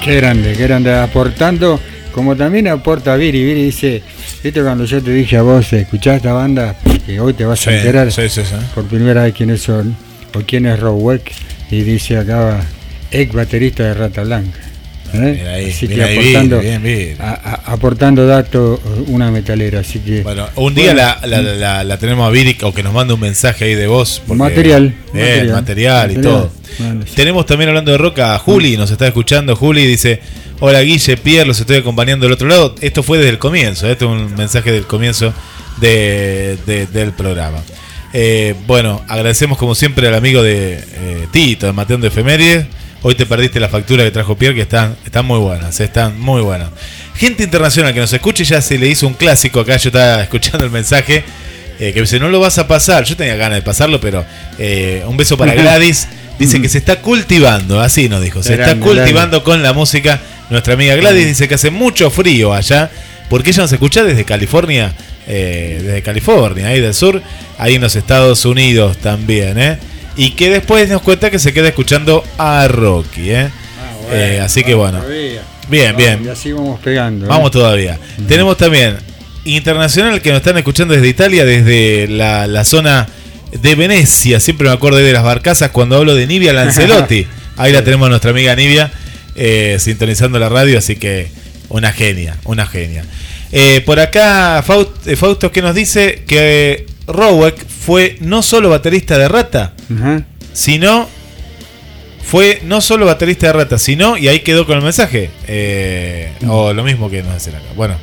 Qué grande, qué grande. Aportando, como también aporta Viri. Viri dice, viste cuando yo te dije a vos, escuchá esta banda, que hoy te vas Sí, a enterar sí, sí, sí. por primera vez quiénes son, o quién es Rowek, y dice acá, ex baterista de Rata Blanca. ¿eh? Ahí, así que aportando, Viri, bien, Viri. a- a- aportando datos, una metalera. Así que Bueno, un día Bueno, la, la- la- la tenemos a Viri o que nos mande un mensaje ahí de voz. porque- Material, material, material, y todo. Sí. Tenemos también hablando de roca a Juli, nos está escuchando. Juli dice: Hola Guille, Pierre, los estoy acompañando del otro lado. Esto fue desde el comienzo, ¿eh? este es un mensaje del comienzo de- de- del programa. Eh, bueno, agradecemos como siempre al amigo de eh, Tito, de Mateón de Efemérides. Hoy te perdiste la factura que trajo Pierre, que están, están muy buenas, están muy buenas. Gente internacional que nos escuche, ya se le hizo un clásico acá, yo estaba escuchando el mensaje, eh, que dice, no lo vas a pasar, yo tenía ganas de pasarlo, pero un beso para Gladys, dice que se está cultivando, así nos dijo, se está cultivando con la música. Nuestra amiga Gladys dice que hace mucho frío allá, porque ella nos escucha desde California, eh, desde California, ahí del sur, ahí en los Estados Unidos también, ¿eh? Y que después nos cuenta que se queda escuchando a Rocky, ¿eh? Eh, así que bueno. Bien, bien. Y así vamos pegando. ¿eh? Vamos todavía. Tenemos también internacional que nos están escuchando desde Italia, desde la, la zona de Venecia. Siempre me acuerdo de las barcazas cuando hablo de Nivia Lancelotti. Ahí la tenemos a nuestra amiga Nivia eh, sintonizando la radio, así que una genia, una genia. Eh, por acá Faust- Fausto que nos dice que Rowek fue no solo baterista de Rata, sino fue no solo baterista de Rata, sino, y ahí quedó con el mensaje, eh, o lo mismo que nos hacen acá. Bueno,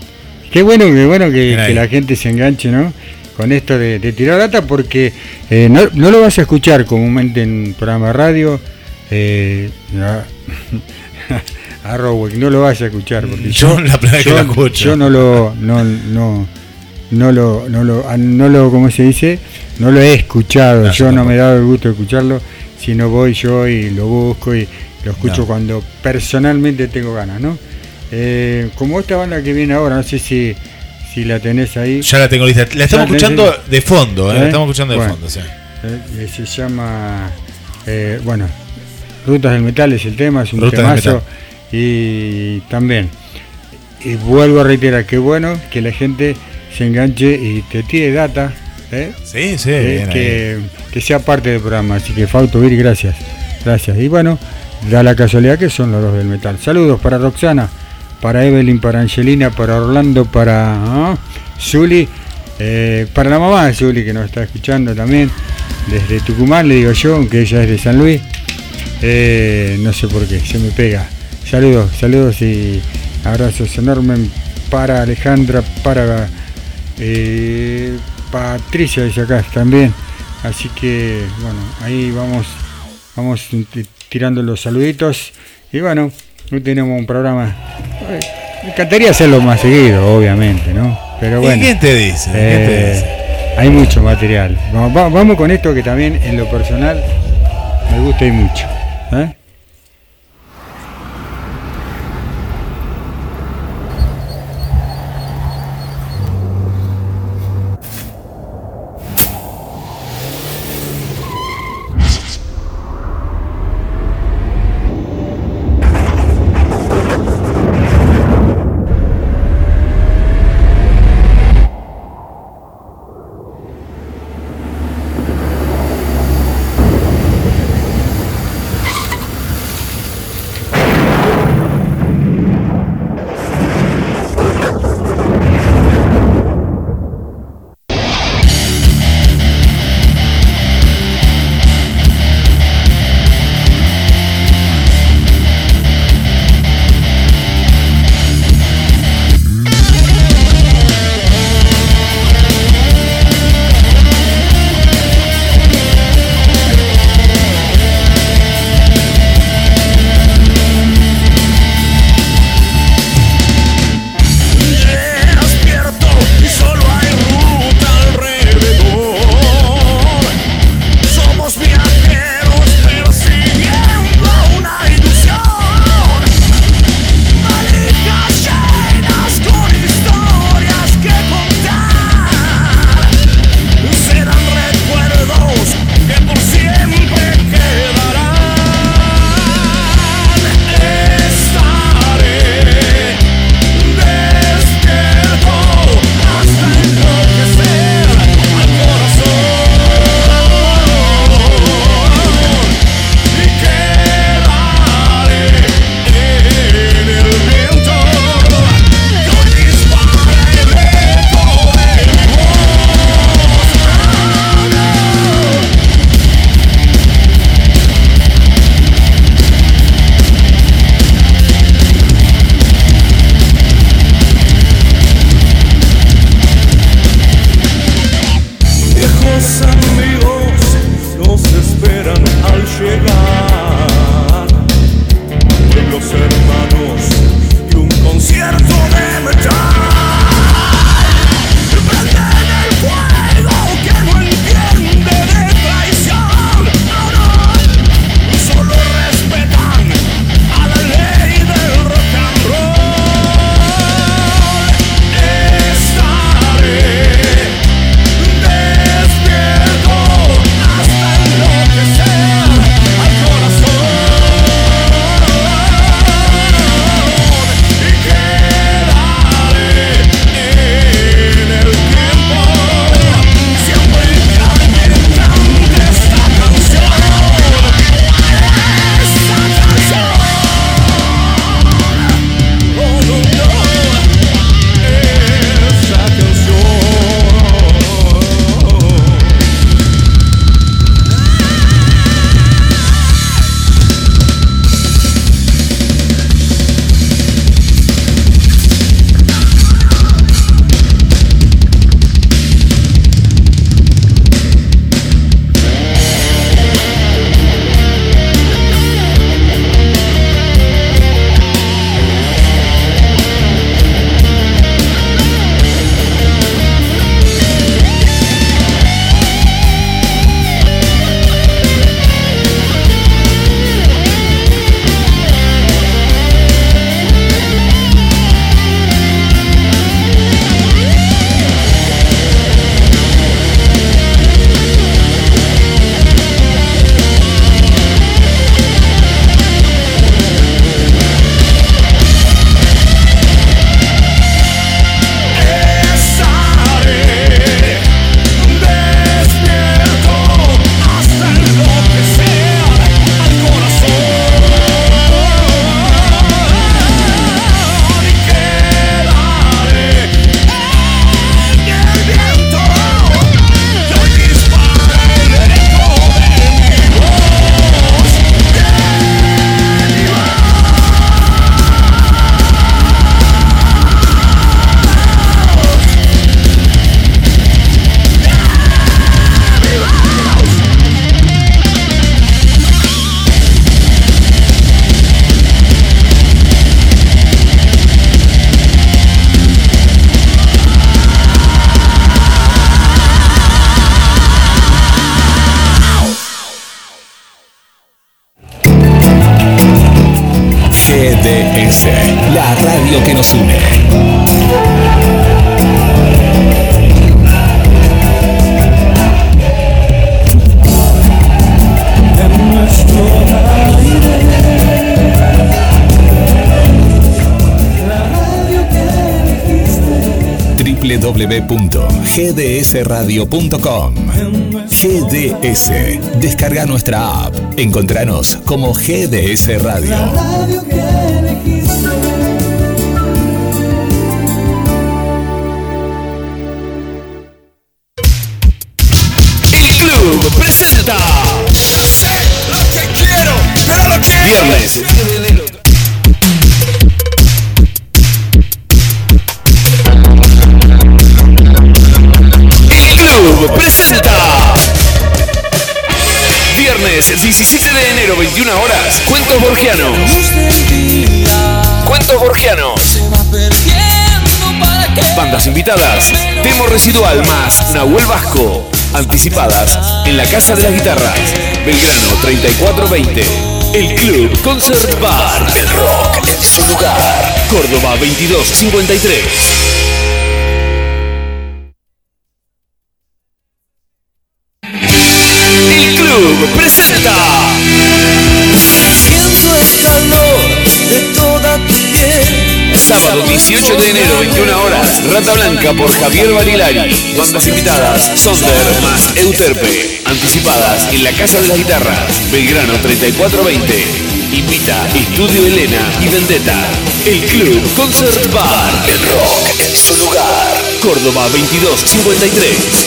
Qué bueno, qué bueno que, la gente se enganche, ¿no? Con esto de, de tirar data porque eh, no, no lo vas a escuchar comúnmente en programa de radio. Eh, a, a Rowek, no lo vas a escuchar porque Yo la primera vez que yo- lo escucho. Yo no lo, no, no, no lo, no lo, ah, no lo, ¿cómo se dice? No lo he escuchado. No, yo no me he dado el gusto de escucharlo, sino voy yo y lo busco y lo escucho No. cuando personalmente tengo ganas, ¿no? Eh, como esta banda que viene ahora, no sé si, si la tenés ahí. ya la tengo lista. La estamos escuchando de fondo, eh, la ¿Eh? estamos escuchando de Bueno. fondo, sí. Eh, se llama, eh, bueno, Rutas del Metal es el tema, es un Rutas temazo. Y también, y vuelvo a reiterar, que bueno que la gente se enganche y te tire data, ¿eh? Sí, sí, Eh, bien que, que sea parte del programa. Así que Fausto Viri, gracias. Gracias. Y bueno, da la casualidad que son los dos del metal. Saludos para Roxana, para Evelyn, para Angelina, para Orlando, para ah, Zuli, eh, para la mamá de Zuli que nos está escuchando también, desde Tucumán, le digo yo, aunque ella es de San Luis. No sé por qué, se me pega. Saludos, saludos y abrazos enormes para Alejandra, para eh, Patricia dice acá también. Así que bueno, ahí vamos, vamos tirando los saluditos. Y bueno, hoy tenemos un programa. eh, Me encantaría hacerlo más seguido, obviamente, ¿no? Pero ¿Y bueno. quién te dice? ¿Quién te eh, dice? hay mucho material. Vamos, va- vamos con esto que también en lo personal me gusta y mucho. ¿eh? Descarga nuestra app. Encontranos como GDS Radio. Nahuel Vasco. Anticipadas en la Casa de las Guitarras. Belgrano 3420. El Club Concert Bar. El rock en su lugar. Córdoba 2253. Rata Blanca por Javier Barilari. Bandas invitadas: Sonder más Euterpe. Anticipadas en la Casa de las Guitarras. Belgrano 3420. Invita Estudio Elena y Vendetta. El Club Concert Bar. El rock en su lugar. Córdoba 2253.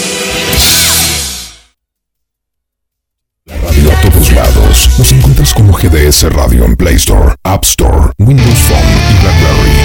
Radio a todos lados. Nos encuentras como GDS Radio en Play Store, App Store, Windows Phone y BlackBerry.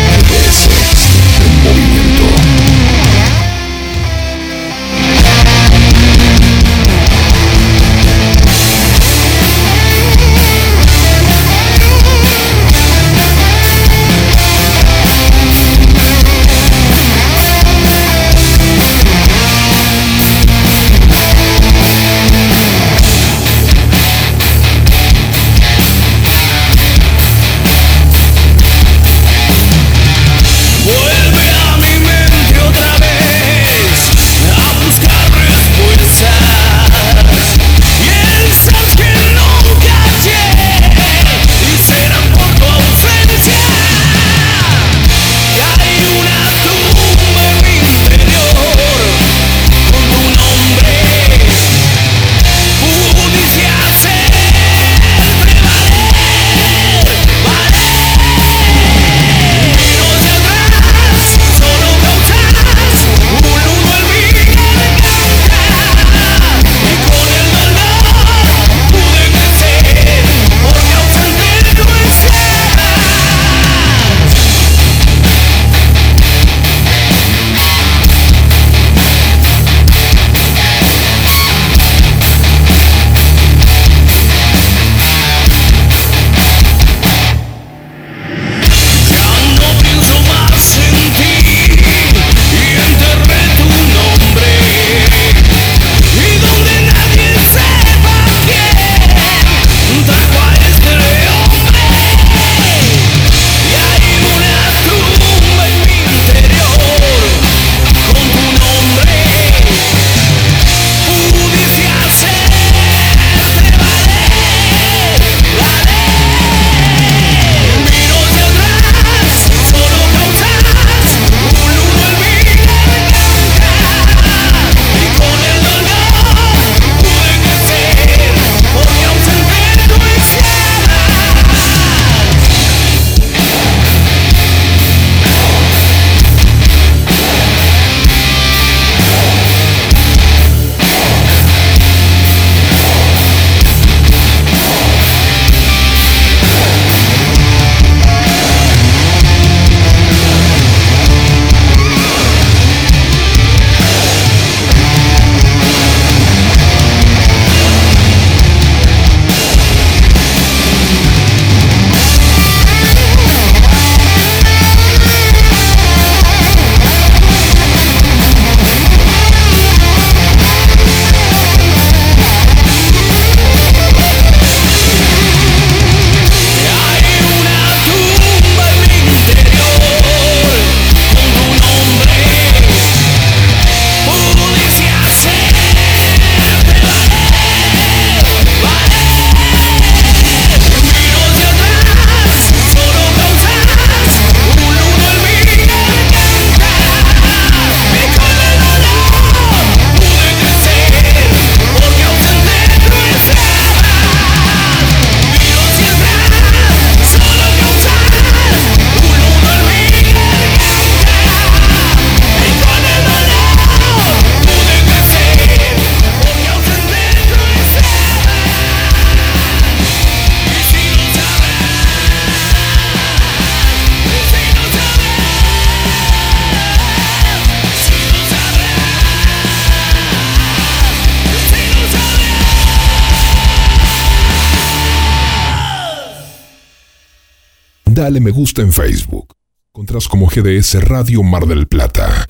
Dale me gusta en Facebook. Encontrás como GDS Radio Mar del Plata.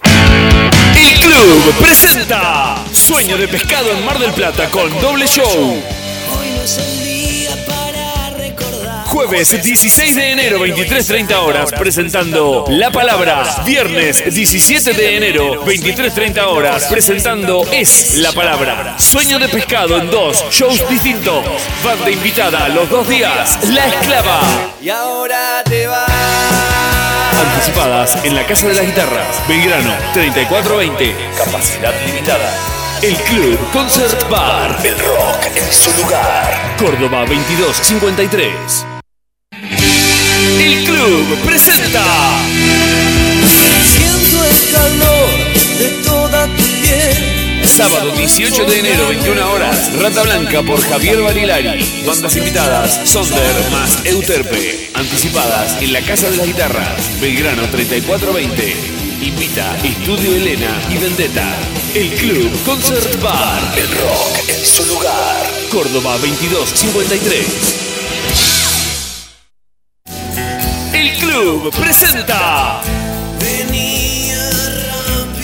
El Club presenta Sueño de Pescado en Mar del Plata con doble show. Hoy no es el día. Jueves 16 de enero, 23.30 horas, presentando La Palabra. Viernes 17 de enero, 23.30 horas, presentando Es la Palabra. Sueño de Pescado en dos shows distintos. Banda invitada los dos días, La Esclava. Y ahora te vas. Anticipadas en la Casa de las Guitarras, Belgrano 3420, capacidad limitada. El Club Concert Bar, el rock en su lugar. Córdoba 2253. El Club presenta Siento el calor de toda tu piel. Sábado 18 de enero, 21 horas, Rata Blanca por Javier Barilari. Bandas invitadas, Sonder más Euterpe. Anticipadas en la Casa de las Guitarras, Belgrano 3420. Invita Estudio Elena y Vendetta. El Club Concert Bar. El rock en su lugar. Córdoba 2253. Club presenta.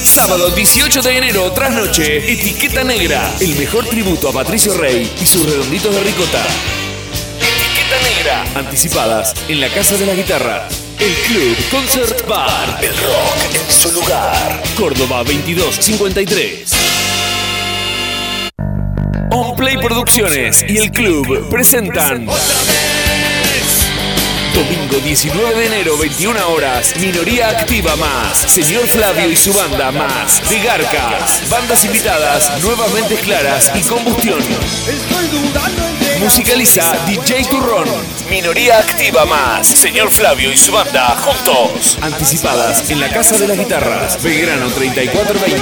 Sábado 18 de enero, trasnoche, Etiqueta Negra. El mejor tributo a Patricio Rey y sus redonditos de ricota. Etiqueta Negra. Anticipadas en la Casa de la Guitarra. El Club Concert Bar. El rock en su lugar. Córdoba 2253. On Play Producciones y el club presentan. Domingo 19 de enero, 21 horas, Minoría Activa más, Señor Flavio y su banda más, de Garcas, bandas invitadas, nuevamente claras y combustión. Musicaliza DJ Turrón, Minoría Activa más, Señor Flavio y su banda juntos. Anticipadas en la Casa de las Guitarras, Belgrano 3420.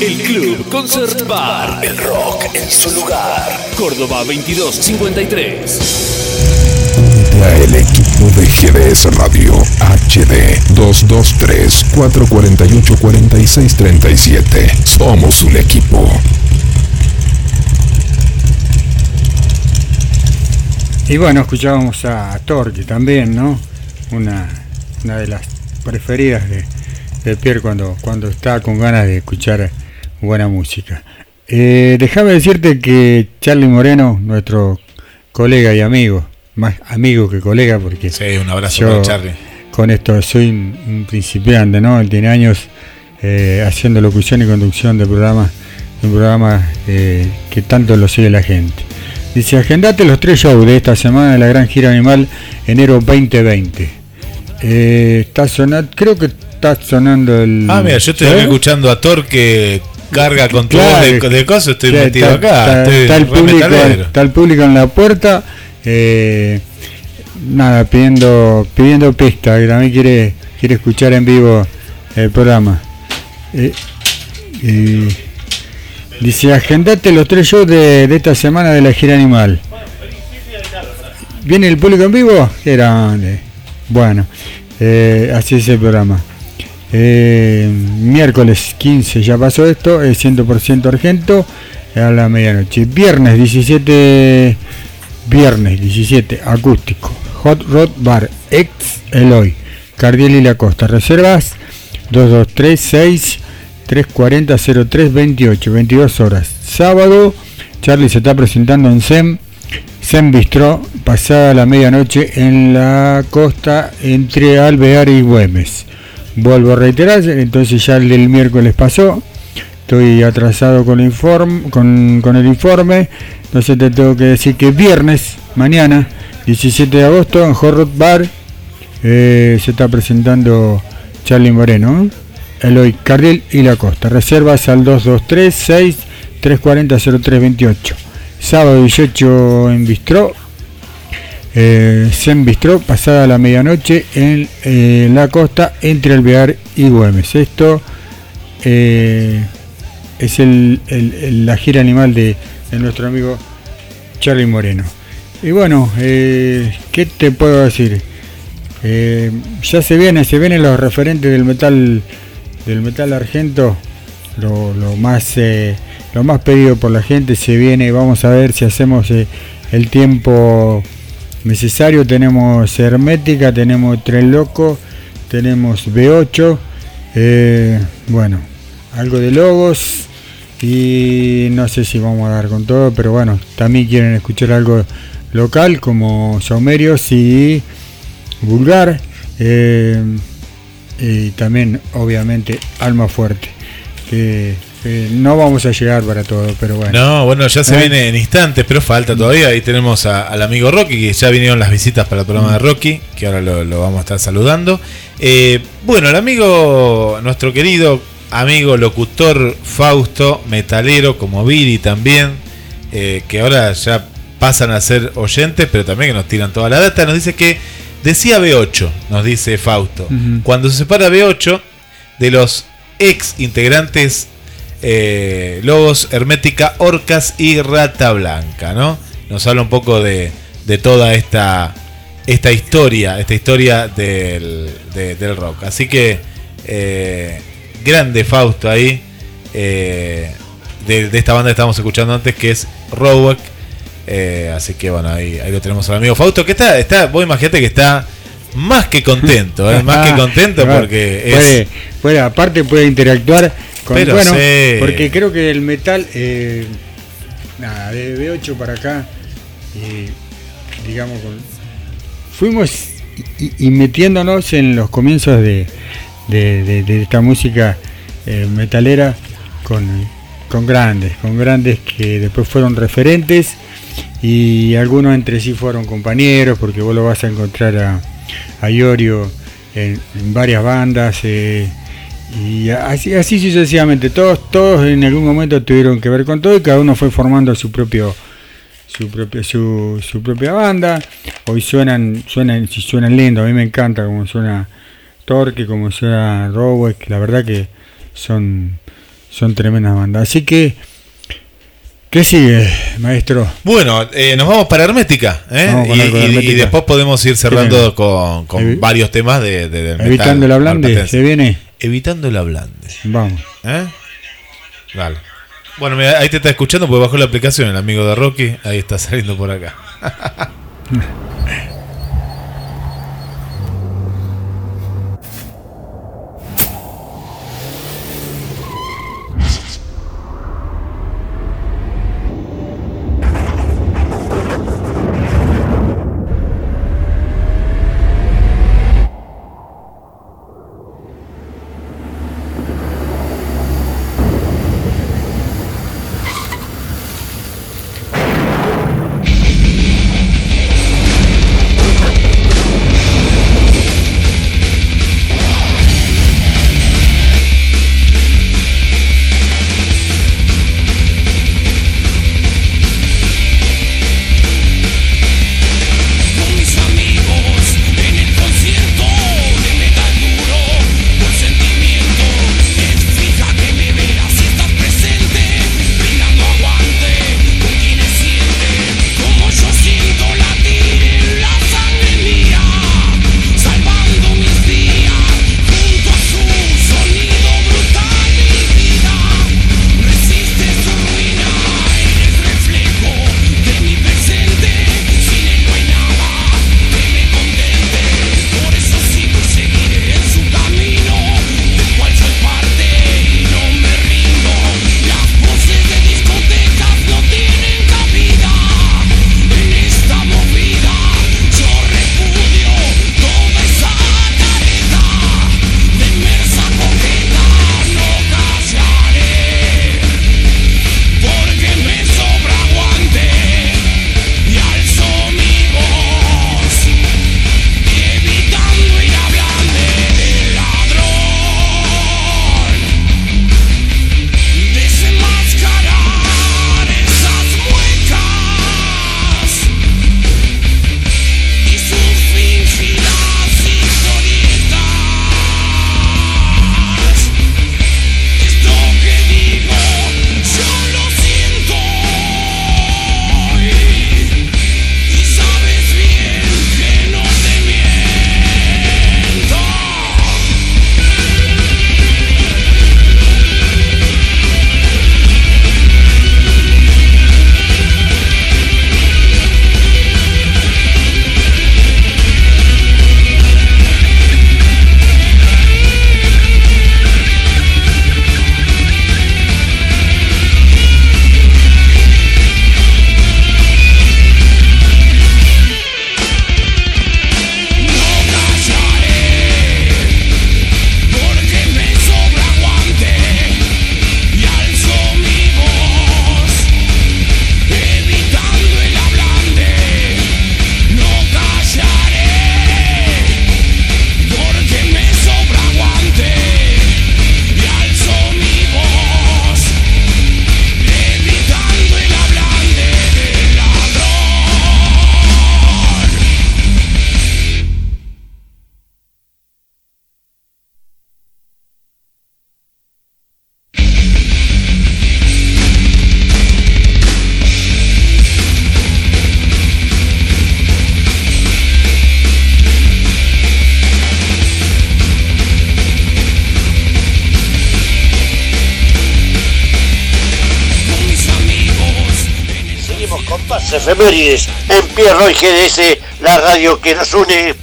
El Club Concert Bar, el rock en su lugar. Córdoba 2253. De Radio HD 223-448-4637. Somos un equipo. Y bueno, escuchábamos a Torque también, ¿no? Una, una de las preferidas de, de Pierre cuando, cuando está con ganas de escuchar buena música. Eh, déjame decirte que Charlie Moreno, nuestro colega y amigo, más amigo que colega, porque Sí, un abrazo yo para Charlie. con esto soy un, un principiante, ¿no? Él tiene años eh, haciendo locución y conducción de programas, de un programa eh, que tanto lo sigue la gente. Dice, agendate los tres shows de esta semana de la Gran Gira Animal enero 2020. Eh, está sonando, creo que está sonando el... Ah, mira, yo estoy escuchando a Thor que carga con Claro, voz de, de cosas, estoy metido está, acá. Está, estoy está el público, está el público en la puerta. Eh, nada, pidiendo pidiendo pista, que también quiere, quiere escuchar en vivo el programa. Eh, y dice, agendate los tres shows de, esta semana de la gira animal. ¿Viene el público en vivo? Qué grande. Bueno, eh, así es el programa. Eh, miércoles 15 ya pasó esto, es 100% argento a la medianoche. Viernes 17, viernes 17, acústico. Hot Rod Bar, ex Eloy, Cardiel y la Costa. Reservas 2236 340 0328, 22 horas. Sábado, Charlie se está presentando en SEM, SEM Bistró, pasada la medianoche en la costa entre Alvear y Güemes. Vuelvo a reiterar, entonces ya el miércoles pasó. Estoy atrasado con el, informe, con, con el informe. Entonces te tengo que decir que viernes, mañana, 17 de agosto, en Horror Bar, eh, se está presentando Charlie Moreno, Eloy Carril y La Costa. Reservas al 223 6 340 0328. Sábado 18 en Bistró, eh, Zen Bistró, pasada la medianoche en eh, la costa entre Alvear y Güemes. Esto eh, es el, la gira animal de, de nuestro amigo Charlie Moreno. Y bueno, eh, ¿qué te puedo decir? Eh, ya se viene, se vienen los referentes del metal del metal argento, lo, lo más eh, lo más pedido por la gente se viene, vamos a ver si hacemos el tiempo necesario. Tenemos Hermética, tenemos Tren Loco, tenemos B8, eh, bueno, algo de Logos y no sé si vamos a dar con todo, pero bueno, también quieren escuchar algo local como Saumerios y Vulgar eh, y también obviamente Alma Fuerte. Que, no vamos a llegar para todo, pero bueno. No, bueno, ya se ¿Eh? viene en instantes, pero falta todavía. Ahí tenemos a- al amigo Rocky, que ya vinieron las visitas para el programa de Rocky, que ahora lo, lo vamos a estar saludando. Eh, bueno, el amigo, nuestro querido amigo locutor Fausto, metalero, como Viri también, eh, que ahora ya pasan a ser oyentes, pero también que nos tiran toda la data, nos dice que decía B8, nos dice Fausto. Cuando se separa B8 de los ex integrantes eh, Lobos, Hermética, Orcas y Rata Blanca, ¿no? Nos habla un poco de, de toda esta, esta historia, esta historia del, de- del rock. Así que, eh, grande Fausto ahí, eh, de, de esta banda que estábamos escuchando antes, que es Roweck. Eh, así que bueno, ahí, ahí lo tenemos al amigo Fausto, que está, está vos imagínate que está más que contento, ¿eh? más que contento Bueno, porque es... puede, puede- aparte puede interactuar con Pero bueno, porque creo que el metal eh, nada, de B8 para acá eh, digamos con- fuimos y- y metiéndonos en los comienzos de, de- de- esta música eh, metalera con, con grandes, con grandes que después fueron referentes y algunos entre sí fueron compañeros porque vos lo vas a encontrar a, a Iorio en, varias bandas eh, y así, así sucesivamente. Todos todos en algún momento tuvieron que ver con todo y cada uno fue formando su propio su propia su, su propia banda. Hoy suenan suenan suenan lindo a mí me encanta como suena Torque como suena Roweck la verdad que son son tremendas bandas así que ¿qué sigue maestro? Bueno, eh, nos vamos para Hermética. ¿eh? Vamos y, después podemos ir ¿Qué cerrando con, con varios temas de, Evitando metal el marplatense. ¿se viene? Evitando el hablande. Vamos. ¿Eh? Dale. Bueno, mira, ahí te está escuchando porque bajó la aplicación el amigo de Rocky. Ahí está saliendo por acá. efemérides en Pierro y GDS, la radio que nos une.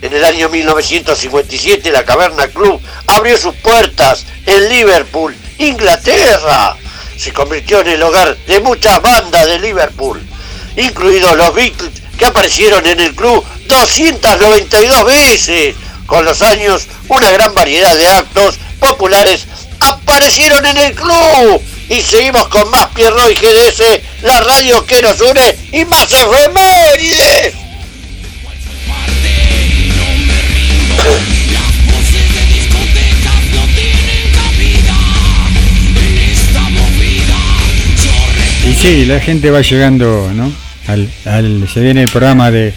En el año 1957 la Caverna Club abrió sus puertas en Liverpool, Inglaterra. Se convirtió en el hogar de muchas bandas de Liverpool, incluidos los Beatles que aparecieron en el club 292 veces. Con los años, una gran variedad de actos populares aparecieron en el club. Y seguimos con más Pierro y GDS, la radio que nos une y más efemérides. Y sí, la gente va llegando, ¿no? Al, al- se viene el programa de.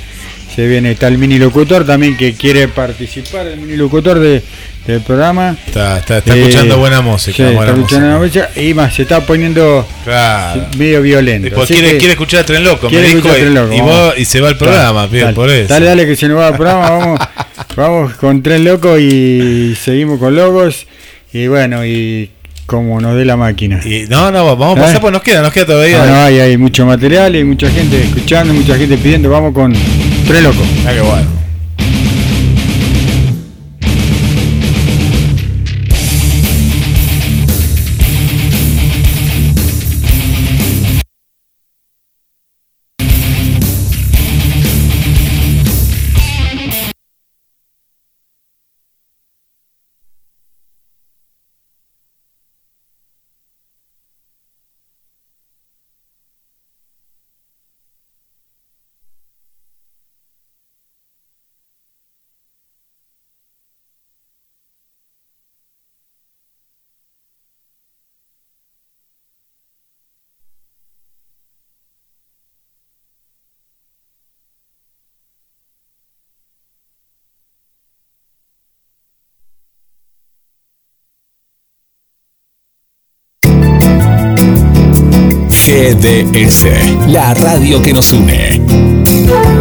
Se viene tal mini locutor también que quiere participar, el mini locutor de, del programa. Está, está, está escuchando buena música. sí, buena está escuchando música. buena música y más, se está poniendo Claro. medio violento. Así quiere, quiere escuchar a Tren Loco, me dijo, y, Tren Loco, y vos- y se va el programa, Dale, bien, dale. por eso. Dale, dale, que se nos va el programa. Vamos, vamos con Tren Loco y seguimos con Logos. Y bueno, y como nos dé la máquina. Y, no, no, vamos a pasar, ¿Eh? pues nos queda, nos queda todavía. No, no, hay, hay mucho material, hay mucha gente escuchando, mucha gente pidiendo. Vamos con Loco. Ah, qué bueno. GDS, la radio que nos une.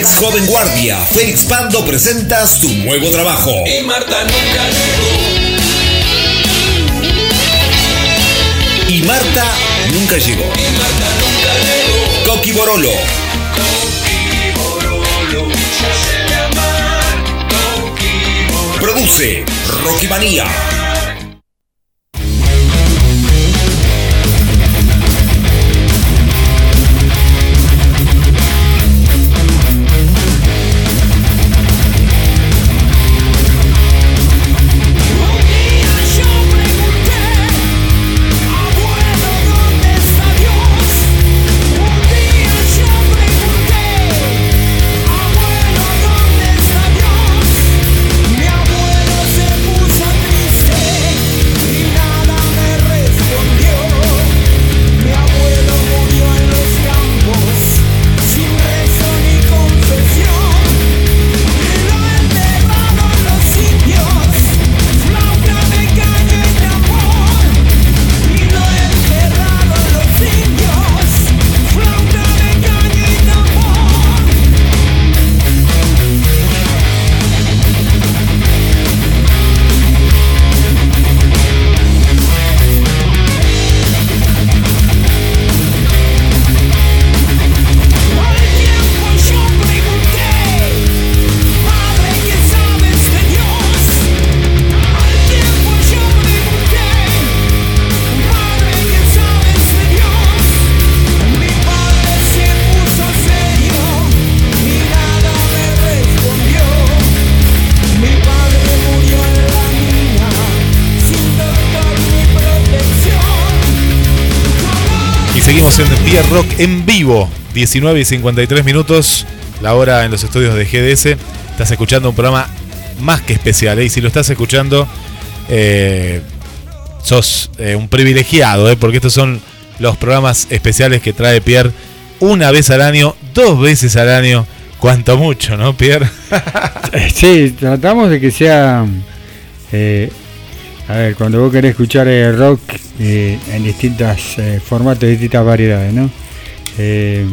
Ex joven guardia, Félix Pando presenta su nuevo trabajo. Y Marta nunca llegó. Y Marta nunca llegó. Y Marta nunca llegó. Coqui Borolo. Coqui Borolo, amar. Coqui. Produce Rocky Manía. Rock en vivo, 19 y 53 minutos, la hora en los estudios de GDS. Estás escuchando un programa más que especial, ¿eh? y si lo estás escuchando, eh, sos eh, un privilegiado, porque estos son los programas especiales que trae Pierre una vez al año, dos veces al año, cuanto mucho, ¿no, Pierre? Sí, tratamos de que sea. Eh, a ver, cuando vos querés escuchar eh, rock eh, en distintos formatos, distintas variedades, ¿no? Eh,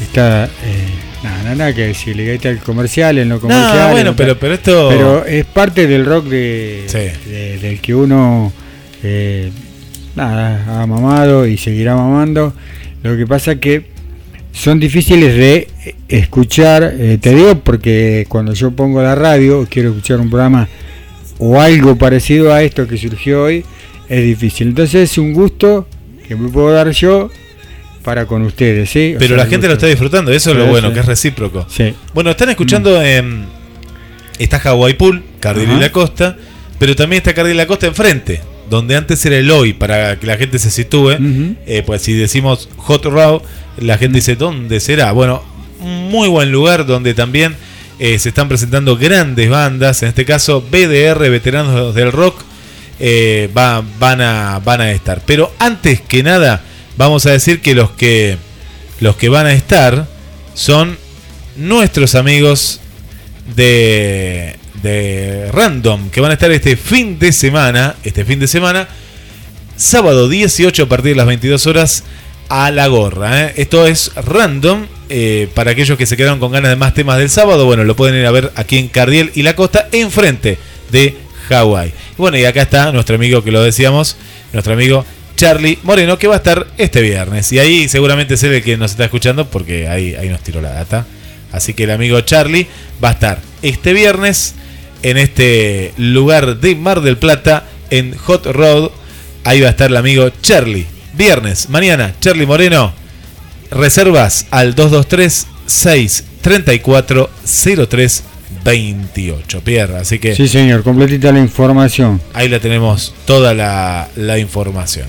está. eh, nada, nada, nada que decirle, que está el comercial, en lo comercial. bueno, en lo pero- pero esto- Pero es parte del rock de, de- del que uno. eh, nada, ha mamado y seguirá mamando. Lo que pasa que son difíciles de escuchar, eh, te digo porque cuando yo pongo la radio, quiero escuchar un programa o algo parecido a esto que surgió hoy, es difícil. Entonces es un gusto que me puedo dar yo para con ustedes, ¿sí? O Pero sea, la gente lo está disfrutando, eso es lo bueno, sí. que es recíproco. Sí. Bueno, están escuchando en. Está Hawaii Pool, Cardiel y la Costa, pero también está Cardiel y la Costa enfrente, donde antes era el hoy, para que la gente se sitúe. Eh, pues si decimos Hot Row, la gente dice, ¿dónde será? Bueno, un muy buen lugar donde también eh, se están presentando grandes bandas, en este caso BDR, Veteranos del Rock, eh, va- van, a, van a estar. Pero antes que nada, vamos a decir que los que, los que van a estar son nuestros amigos de, de Random, que van a estar este fin de semana, este fin de semana, sábado 18 a partir de las 22 horas a la gorra. ¿eh? Esto es random. Eh, para aquellos que se quedaron con ganas de más temas del sábado, bueno, lo pueden ir a ver aquí en Cardiel y la costa, enfrente de Hawái. Bueno, y acá está nuestro amigo que lo decíamos, nuestro amigo Charlie Moreno, que va a estar este viernes. Y ahí seguramente él el que nos está escuchando, porque ahí, ahí nos tiró la data. Así que el amigo Charlie va a estar este viernes en este lugar de Mar del Plata, en Hot Road. Ahí va a estar el amigo Charlie. Viernes, mañana, Charlie Moreno. Reservas al 223-634-0328. Pierre, así que Sí, señor, completita la información. ahí la tenemos toda la, la información.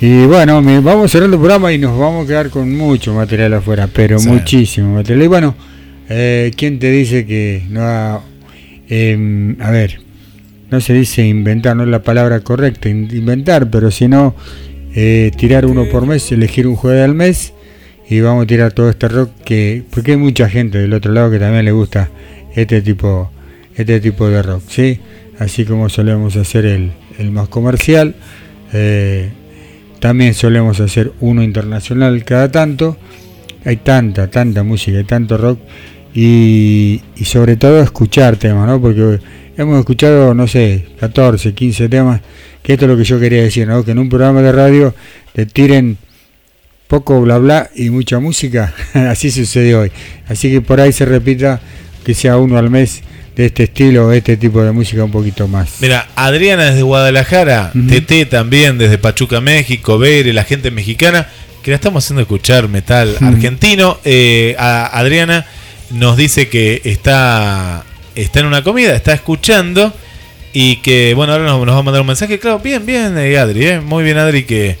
Y bueno, me- vamos cerrando el programa y nos vamos a quedar con mucho material afuera, pero Sí. muchísimo material. Y bueno, eh, ¿quién te dice que no ha- em, a ver, no se dice inventar, no es la palabra correcta, in- inventar, pero si no, eh, tirar uno por mes, elegir un jueves al mes y vamos a tirar todo este rock que, porque hay mucha gente del otro lado que también le gusta este tipo, este tipo de rock, ¿sí? Así como solemos hacer el, el más comercial. eh, también solemos hacer uno internacional cada tanto, hay tanta, tanta música, hay tanto rock y, y sobre todo escuchar temas, ¿no? Porque hemos escuchado, no sé, 14, 15 temas, que esto es lo que yo quería decir, ¿no? Que en un programa de radio te tiren poco bla bla y mucha música, así sucedió hoy. Así que por ahí se repita que sea uno al mes de este estilo, este tipo de música un poquito más. Mira, Adriana desde Guadalajara, TT también desde Pachuca, México, Bere, la gente mexicana, que la estamos haciendo escuchar metal argentino. Eh, a- Adriana nos dice que está, está en una comida, está escuchando y que, bueno, ahora nos, nos va a mandar un mensaje. Claro, bien, bien, eh, Adri, eh, muy bien, Adri, que...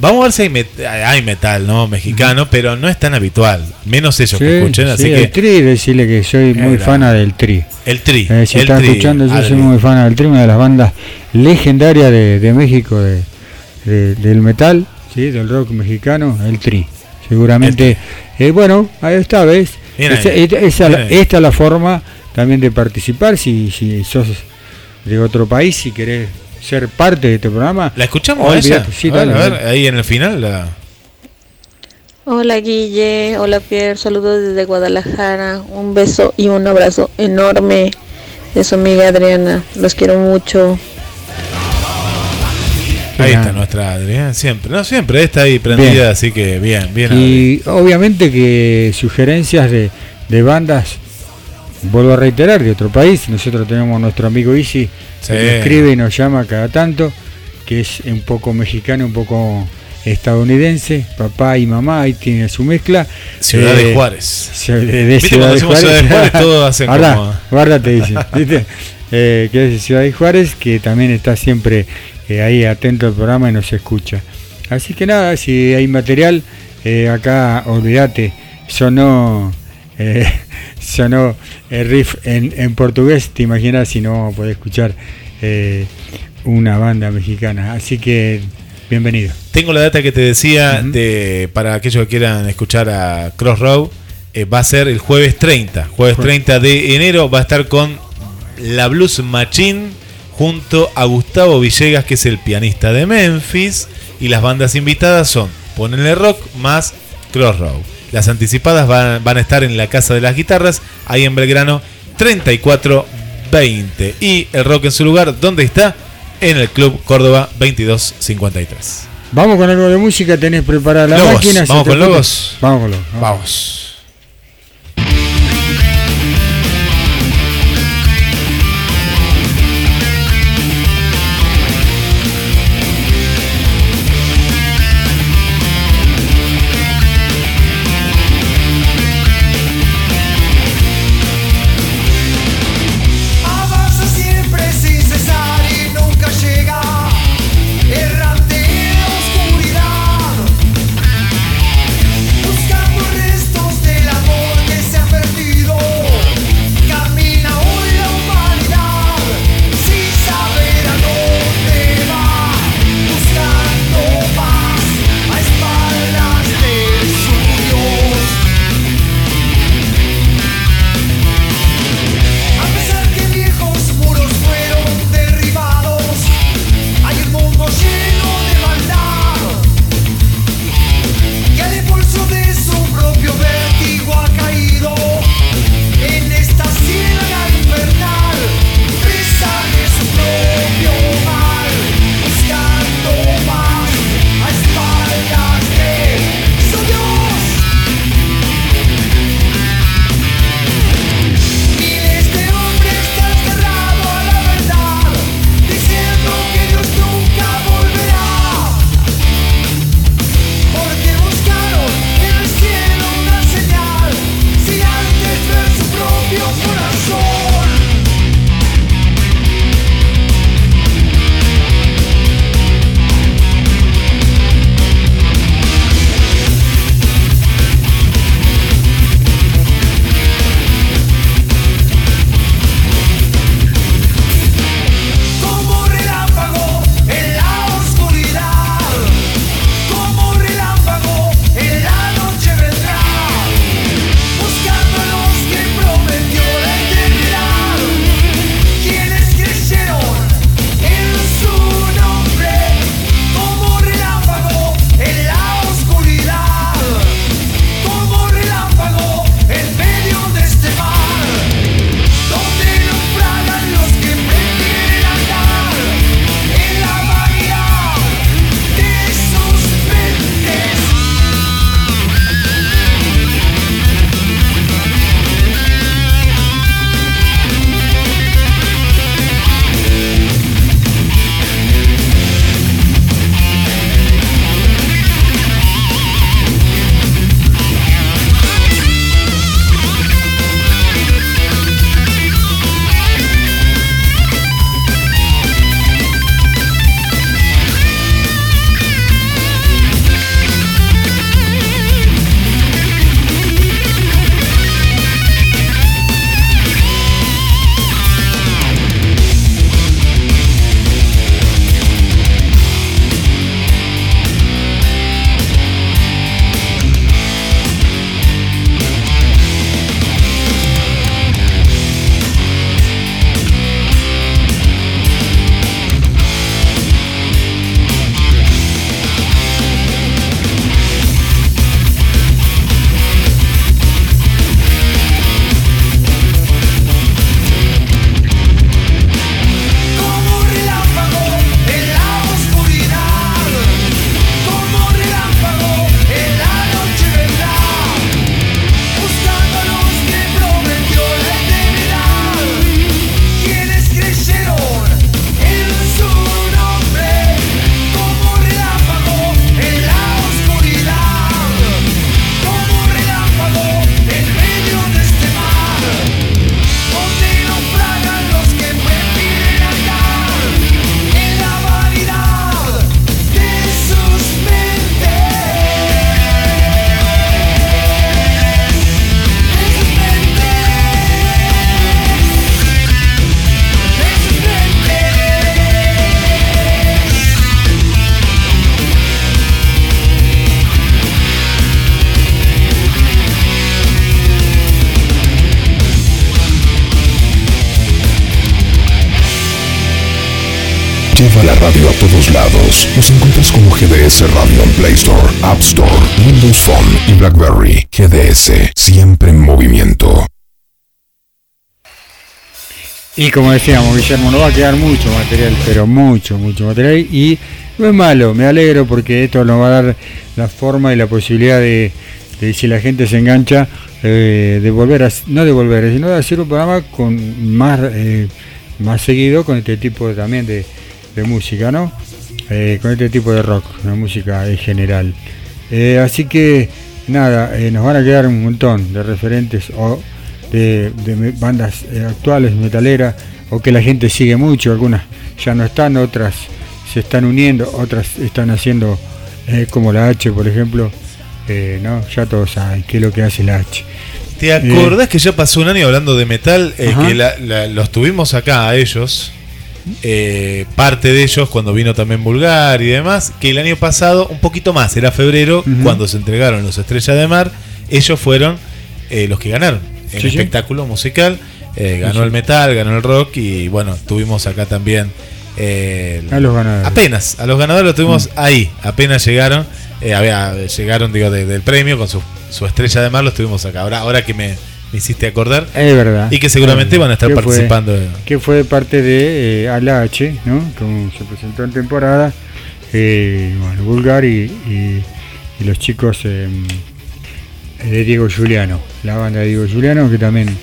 Vamos a ver si hay, met- hay metal, ¿no? Mexicano, pero no es tan habitual. Menos ellos que Sí, escuchen, sí, así el que... tri, decirle que soy muy Era- fana del tri. El tri. Eh, si el está tri, escuchando, yo Adri. soy muy fan del tri, una de las bandas legendarias de, de México, de, de- del metal, ¿sí? del rock mexicano, el tri. Seguramente, eh, bueno, ahí está, ¿ves? Esa- esa- esta es la forma también de participar, si, si sos de otro país, si querés ser parte de este programa. ¿La escuchamos a sí, a ver, a ver, ahí en el final la... Hola Guille, hola Pierre, saludos desde Guadalajara, un beso y un abrazo enorme de su amiga Adriana, los quiero mucho. Ahí Bien. está nuestra Adrián, siempre, no siempre, está ahí prendida, Bien. así que bien, bien. Y obviamente que sugerencias de, de bandas, vuelvo a reiterar, de otro país. Nosotros tenemos nuestro amigo Isi, Sí. que escribe y nos llama cada tanto, que es un poco mexicano, un poco estadounidense, papá y mamá, ahí tiene su mezcla. Ciudad de Eh, Juárez. De, Ciudad de Juárez. Ciudad de Juárez, todos hacen Guarda, como- guarda, te dice. ¿viste? Eh, que es Ciudad de Juárez, que también está siempre eh, ahí atento al programa y nos escucha. Así que nada, si hay material, acá olvídate, sonó, sonó el riff en, en portugués, te imaginas si no poder escuchar eh, una banda mexicana. Así que bienvenido. Tengo la data que te decía de para aquellos que quieran escuchar a Crossroad, eh, va a ser el jueves 30. Jueves 30 de enero va a estar con la Blues Machine junto a Gustavo Villegas, que es el pianista de Memphis. Y las bandas invitadas son Ponele Rock más Crossroad. Las anticipadas van, van a estar en la Casa de las Guitarras, ahí en Belgrano 3420. Y el rock en su lugar, ¿dónde está? En el Club Córdoba 2253. Vamos con algo de música, tenés preparada la máquina. ¿vamos se te con? Lobos? Vamos con Lobos. Vamos. GDS en Play Store, App Store, Windows Phone y BlackBerry. GDS, siempre en movimiento. Y como decíamos, Guillermo, no va a quedar mucho material, pero mucho, mucho material. Y no es malo, me alegro porque esto nos va a dar la forma y la posibilidad de, si la gente se engancha, eh, de volver a, no de volver, sino de hacer un programa con más, eh, más seguido con este tipo de, también de música, ¿no? Eh, con este tipo de rock, la música en general. Eh, así que nada, eh, nos van a quedar un montón de referentes o de, bandas eh, actuales, metaleras, o que la gente sigue mucho, algunas ya no están, otras se están uniendo, otras están haciendo eh, como la H, por ejemplo, eh, ¿no? Ya todos saben qué es lo que hace la H. ¿Te acordás que ya pasó un año hablando de metal? que la- la- los tuvimos acá a ellos. Eh, parte de ellos cuando vino también Bulgar y demás. Que el año pasado, un poquito más, era febrero, cuando se entregaron los Estrellas de Mar. Ellos fueron eh, los que ganaron el Sí, sí. espectáculo musical. eh, ganó Sí, el metal, ganó el rock y bueno, tuvimos acá también. eh, el- A los ganadores. Apenas, a los ganadores los tuvimos Mm. ahí, apenas llegaron, eh, había, llegaron digo de- del premio con su, su estrella de mar, los tuvimos acá. Ahora, ahora que me, me hiciste acordar. Es verdad. Y que seguramente van a estar. Que fue- participando. de- que fue parte de eh, ALH, ¿no? Como se presentó en temporada, eh, bueno, Bulgar y, y- y los chicos eh, de Diego Juliano, la banda de Diego Juliano que también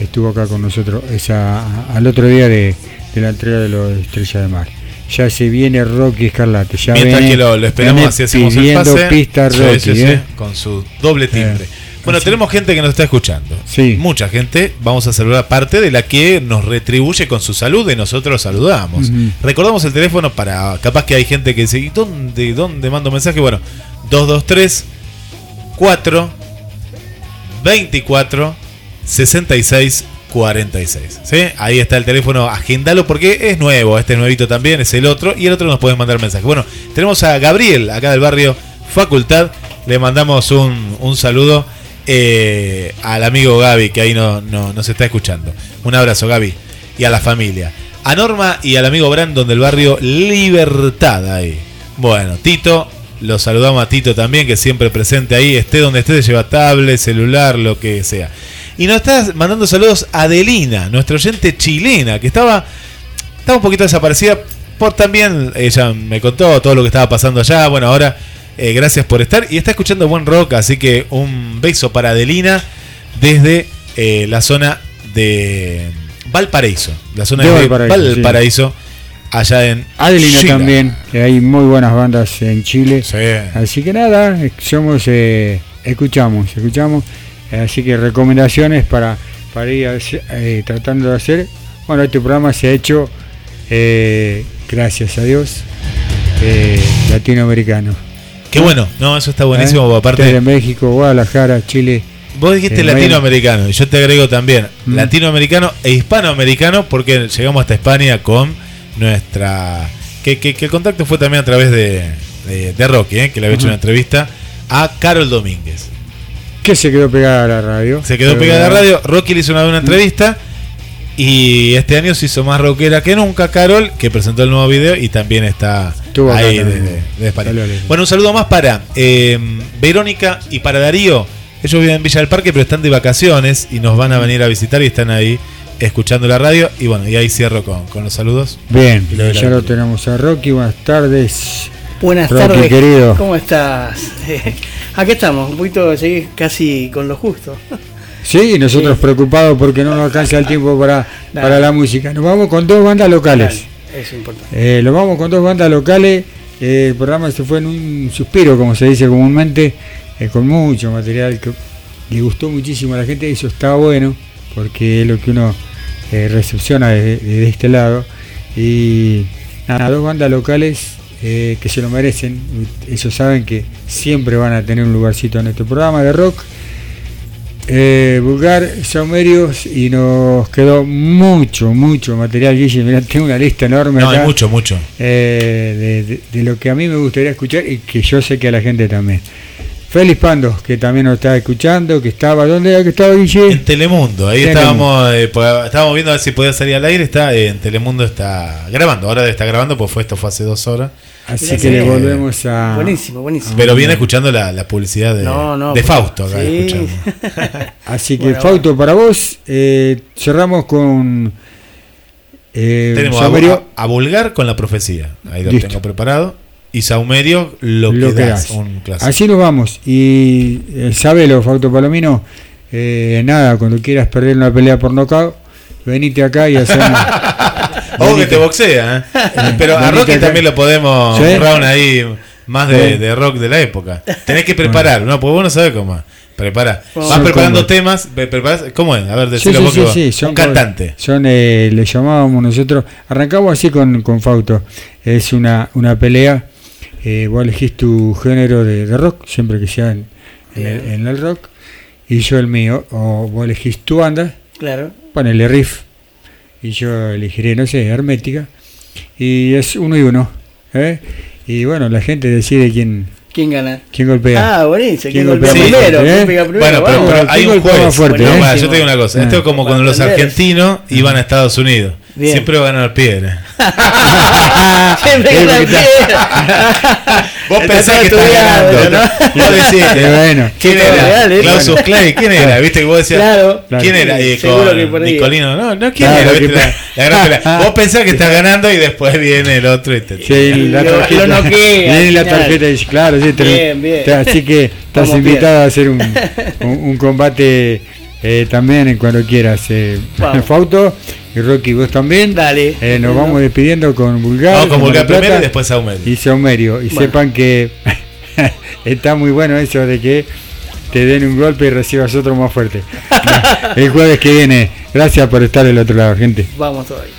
estuvo acá con nosotros esa, al otro día de, de la entrega de los Estrella de Mar. Ya se viene Rocky Escarlate, ya Mientras viene- que lo, lo esperamos viene así hacemos el pidiendo pase. pista Sí, Rocky, sí, sí, ¿eh? con su doble timbre. Eh, bueno, tenemos gente que nos está escuchando. Sí. Mucha gente. Vamos a saludar parte de la que nos retribuye con su salud y nosotros saludamos. Recordamos el teléfono para. Capaz que hay gente que dice: ¿y dónde, dónde mando mensaje? Bueno, 223 4 24 66 46. ¿sí? Ahí está el teléfono, agendalo porque es nuevo, este es nuevito también, es el otro, y el otro nos pueden mandar mensaje. Bueno, tenemos a Gabriel, acá del barrio Facultad, le mandamos un, un saludo eh, al amigo Gaby, que ahí no, no- nos está escuchando. Un abrazo, Gaby, y a la familia. A Norma y al amigo Brandon del barrio Libertad ahí. Bueno, Tito, lo saludamos a Tito también, que siempre presente ahí, esté donde esté, lleva tablet, celular, lo que sea. Y nos está mandando saludos a Adelina, nuestra oyente chilena, que estaba, estaba un poquito desaparecida por también, ella me contó todo lo que estaba pasando allá. Bueno, ahora eh, gracias por estar y está escuchando buen rock, así que un beso para Adelina desde eh, la zona de Valparaíso, la zona De de, Valparaíso, sí. Allá en Adelina Chile. también, que hay muy buenas bandas en Chile. Así que nada, eh, somos, eh, escuchamos, escuchamos. Así que recomendaciones para, para ir hacer- tratando de hacer. Bueno, este programa se ha hecho, gracias a Dios, latinoamericano. Qué bueno, no, eso está buenísimo, ¿Eh? aparte Desde México, Guadalajara, Chile. Vos dijiste latinoamericano y yo te agrego también Mm. latinoamericano e hispanoamericano porque llegamos hasta España con nuestra... Que, que- que el contacto fue también a través de, de, de Rocky, ¿eh? que le había hecho una entrevista a Carol Domínguez. Que se quedó pegada a la radio. Se quedó Pero pegada a la radio, Rocky le hizo una, una entrevista y este año se hizo más rockera que nunca Carol, que presentó el nuevo video y también está Estuvo acá ahí también. desde, desde España. Bueno, un saludo más para eh, Verónica y para Darío. Ellos viven en Villa del Parque, pero están de vacaciones y nos van a venir a visitar y están ahí escuchando la radio. Y bueno, y ahí cierro con, con los saludos. Bien, ya lo tenemos a Rocky. Buenas tardes. Buenas Rocky, tardes, querido. ¿Cómo estás? Aquí estamos, un poquito sí, casi con lo justo. Sí, nosotros Sí. preocupados porque no nos alcanza el tiempo para, Dale. para la música. Nos vamos con dos bandas locales. Dale, es importante. Eh, lo vamos con dos bandas locales. Eh, el programa se fue en un suspiro, como se dice comúnmente, eh, con mucho material que le gustó muchísimo a la gente. Eso está bueno, porque es lo que uno eh, recepciona de, de este lado. Y nada, dos bandas locales que se lo merecen. Ellos saben que siempre van a tener un lugarcito en este programa de rock. Eh, Vulgar, Saumerios y nos quedó mucho, mucho material. Guille, mirá, tengo una lista enorme No, hay mucho, mucho. eh, de, de- de lo que a mí me gustaría escuchar y que yo sé que a la gente también. Félix Pando, que también nos está escuchando, que estaba, ¿dónde era que estaba Guille? En Telemundo, ahí Telemundo. estábamos eh, pues, estábamos viendo a ver si podía salir al aire, está eh, en Telemundo está grabando, ahora está grabando, pues fue esto fue hace dos horas. Así que le volvemos a... Buenísimo, buenísimo. Pero viene escuchando la, la publicidad de, No, no, de por- Fausto acá sí. Así que Bueno, Fausto, para vos, eh, cerramos con... Eh, Tenemos Saumerio, a, a Vulgar con la profecía, ahí lo Listo. tengo preparado. Y Saumerio, lo, lo que das, un. Así nos vamos. Y eh, sabelo, Fausto Palomino, eh, nada, cuando quieras perder una pelea por nocaut, venite acá y hacemos... Oh, que te boxea, ¿eh? Pero a Rocky acá. también lo podemos, ¿Sí? un round ahí más de, de rock de la época. Tenés que preparar, no, porque vos no sabés cómo. Prepara. Son Vas preparando como- temas, pre- preparás- ¿cómo es? A ver, decilo sí, sí, vos. sí, son un cantante. Son, eh, le llamábamos nosotros, arrancamos así con, con Fausto, es una, una pelea, eh, vos elegís tu género de, de rock, siempre que sea en, en el, en el rock, y yo el mío, o vos elegís tu banda, Claro. ponele riff, y yo elegiré, no sé, hermética, y es uno y uno, ¿eh? y bueno, la gente decide quién, ¿Quién gana? quién golpea. Ah, buenísimo. ¿Quién ¿Quién golpea golpea primero? fuerte, ¿Quién eh? pega primero? Bueno, pero, hay ¿quién un más fuerte, No, yo te digo una cosa. Esto es como cuando los argentinos iban a Estados Unidos. Bien. Siempre va a ganar piedra. Siempre gana piedra. Vos pensás que estás ganando. ¿no? Vos decís, bueno. ¿quién era? real, ¿eh? Clausus. Clay, ¿quién era? ¿Viste que vos decías? Claro. ¿Quién era? Y con. Nicolino, no, no, ¿quién Claro, era? ¿Viste? La, la gran pelea. Vos pensás que estás ganando y después viene el otro y te. Sí, la tarjeta. lo noquea, Viene la tarjeta y claro, sí, te- Bien, bien. así que estás invitado a hacer un, un, un combate eh, también en cuando quieras. Eh, Vamos. Fauto y Rocky, vos también. Dale. Eh, nos vamos despidiendo con Vulgar. Vamos con Vulgar primero Plata y después Saumerio. Y Saumerio. Y Bueno. sepan que está muy bueno eso de que te den un golpe y recibas otro más fuerte. El jueves que viene. Gracias por estar del otro lado, gente. Vamos todavía.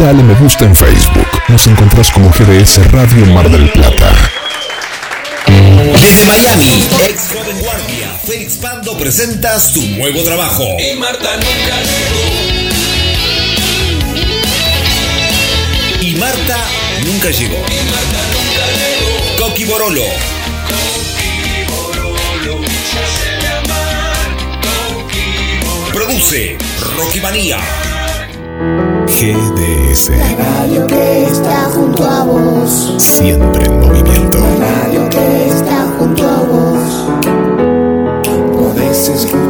Dale me gusta en Facebook. Nos encontrás como GDS Radio Mar del Plata. Desde Miami, ex joven guardia, Félix Pando presenta su nuevo trabajo. Y Marta nunca Y Marta nunca llegó. Coqui Borolo. Produce Rocky Manía. GDS. La radio que está junto a vos. Siempre en movimiento. La radio que está junto a vos. Podés escuchar.